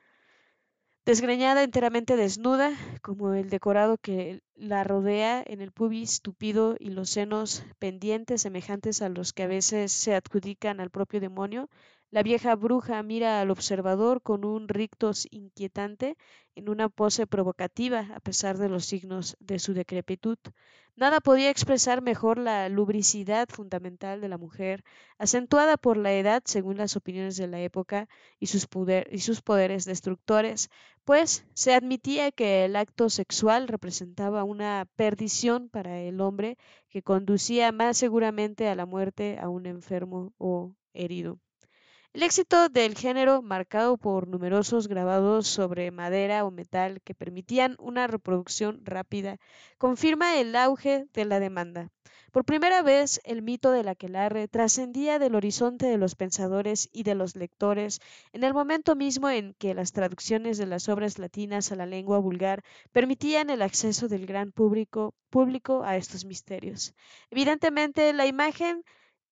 desgreñada enteramente desnuda, como el decorado que la rodea en el pubis tupido y los senos pendientes semejantes a los que a veces se adjudican al propio demonio, la vieja bruja mira al observador con un rictus inquietante en una pose provocativa a pesar de los signos de su decrepitud. Nada podía expresar mejor la lubricidad fundamental de la mujer, acentuada por la edad según las opiniones de la época y sus, y sus poderes destructores, pues se admitía que el acto sexual representaba una perdición para el hombre que conducía más seguramente a la muerte a un enfermo o herido. El éxito del género, marcado por numerosos grabados sobre madera o metal que permitían una reproducción rápida, confirma el auge de la demanda. Por primera vez, el mito del aquelarre trascendía del horizonte de los pensadores y de los lectores en el momento mismo en que las traducciones de las obras latinas a la lengua vulgar permitían el acceso del gran público, público a estos misterios. Evidentemente, la imagen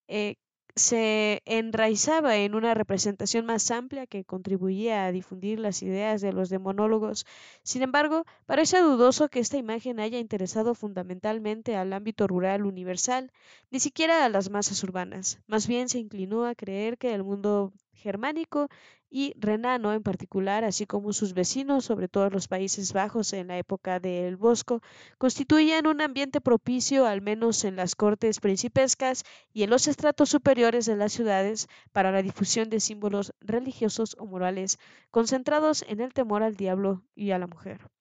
eh, se enraizaba en una representación más amplia que contribuía a difundir las ideas de los demonólogos. Sin embargo, parece dudoso que esta imagen haya interesado fundamentalmente al ámbito rural universal, ni siquiera a las masas urbanas. Más bien se inclinó a creer que el mundo germánico y renano en particular, así como sus vecinos, sobre todo los Países Bajos en la época del Bosco, constituían un ambiente propicio, al menos en las cortes principescas y en los estratos superiores de las ciudades, para la difusión de símbolos religiosos o morales concentrados en el temor al diablo y a la mujer.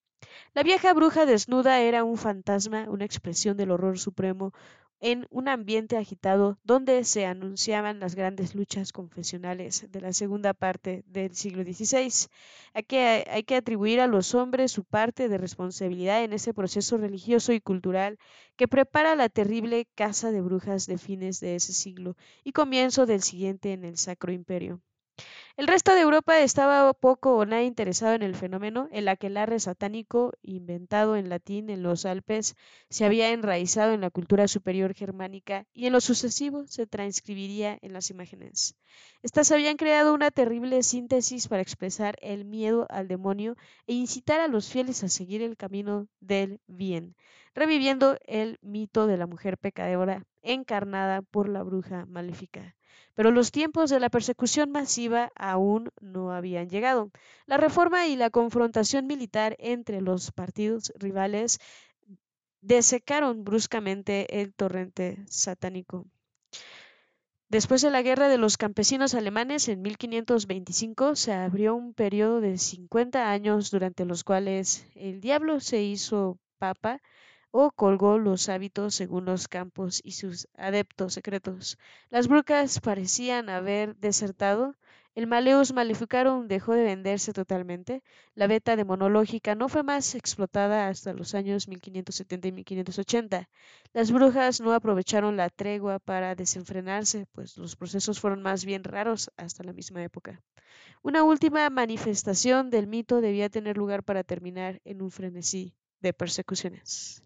La vieja bruja desnuda era un fantasma, una expresión del horror supremo, en un ambiente agitado donde se anunciaban las grandes luchas confesionales de la segunda parte del siglo XVI. Hay que, hay que atribuir a los hombres su parte de responsabilidad en ese proceso religioso y cultural que prepara la terrible caza de brujas de fines de ese siglo y comienzo del siguiente en el Sacro Imperio. El resto de Europa estaba poco o nada interesado en el fenómeno. El aquelarre satánico, inventado en latín en los Alpes, se había enraizado en la cultura superior germánica y en lo sucesivo se transcribiría en las imágenes. Estas habían creado una terrible síntesis para expresar el miedo al demonio e incitar a los fieles a seguir el camino del bien, reviviendo el mito de la mujer pecadora encarnada por la bruja maléfica. Pero los tiempos de la persecución masiva aún no habían llegado. La reforma y la confrontación militar entre los partidos rivales desecaron bruscamente el torrente satánico. Después de la guerra de los campesinos alemanes en 1525 se abrió un periodo de 50 años durante los cuales el diablo se hizo papa o colgó los hábitos según los campos y sus adeptos secretos. Las brujas parecían haber desertado. El Maleus Maleficarum dejó de venderse totalmente. La beta demonológica no fue más explotada hasta los años 1570 y 1580. Las brujas no aprovecharon la tregua para desenfrenarse, pues los procesos fueron más bien raros hasta la misma época. Una última manifestación del mito debía tener lugar para terminar en un frenesí de persecuciones.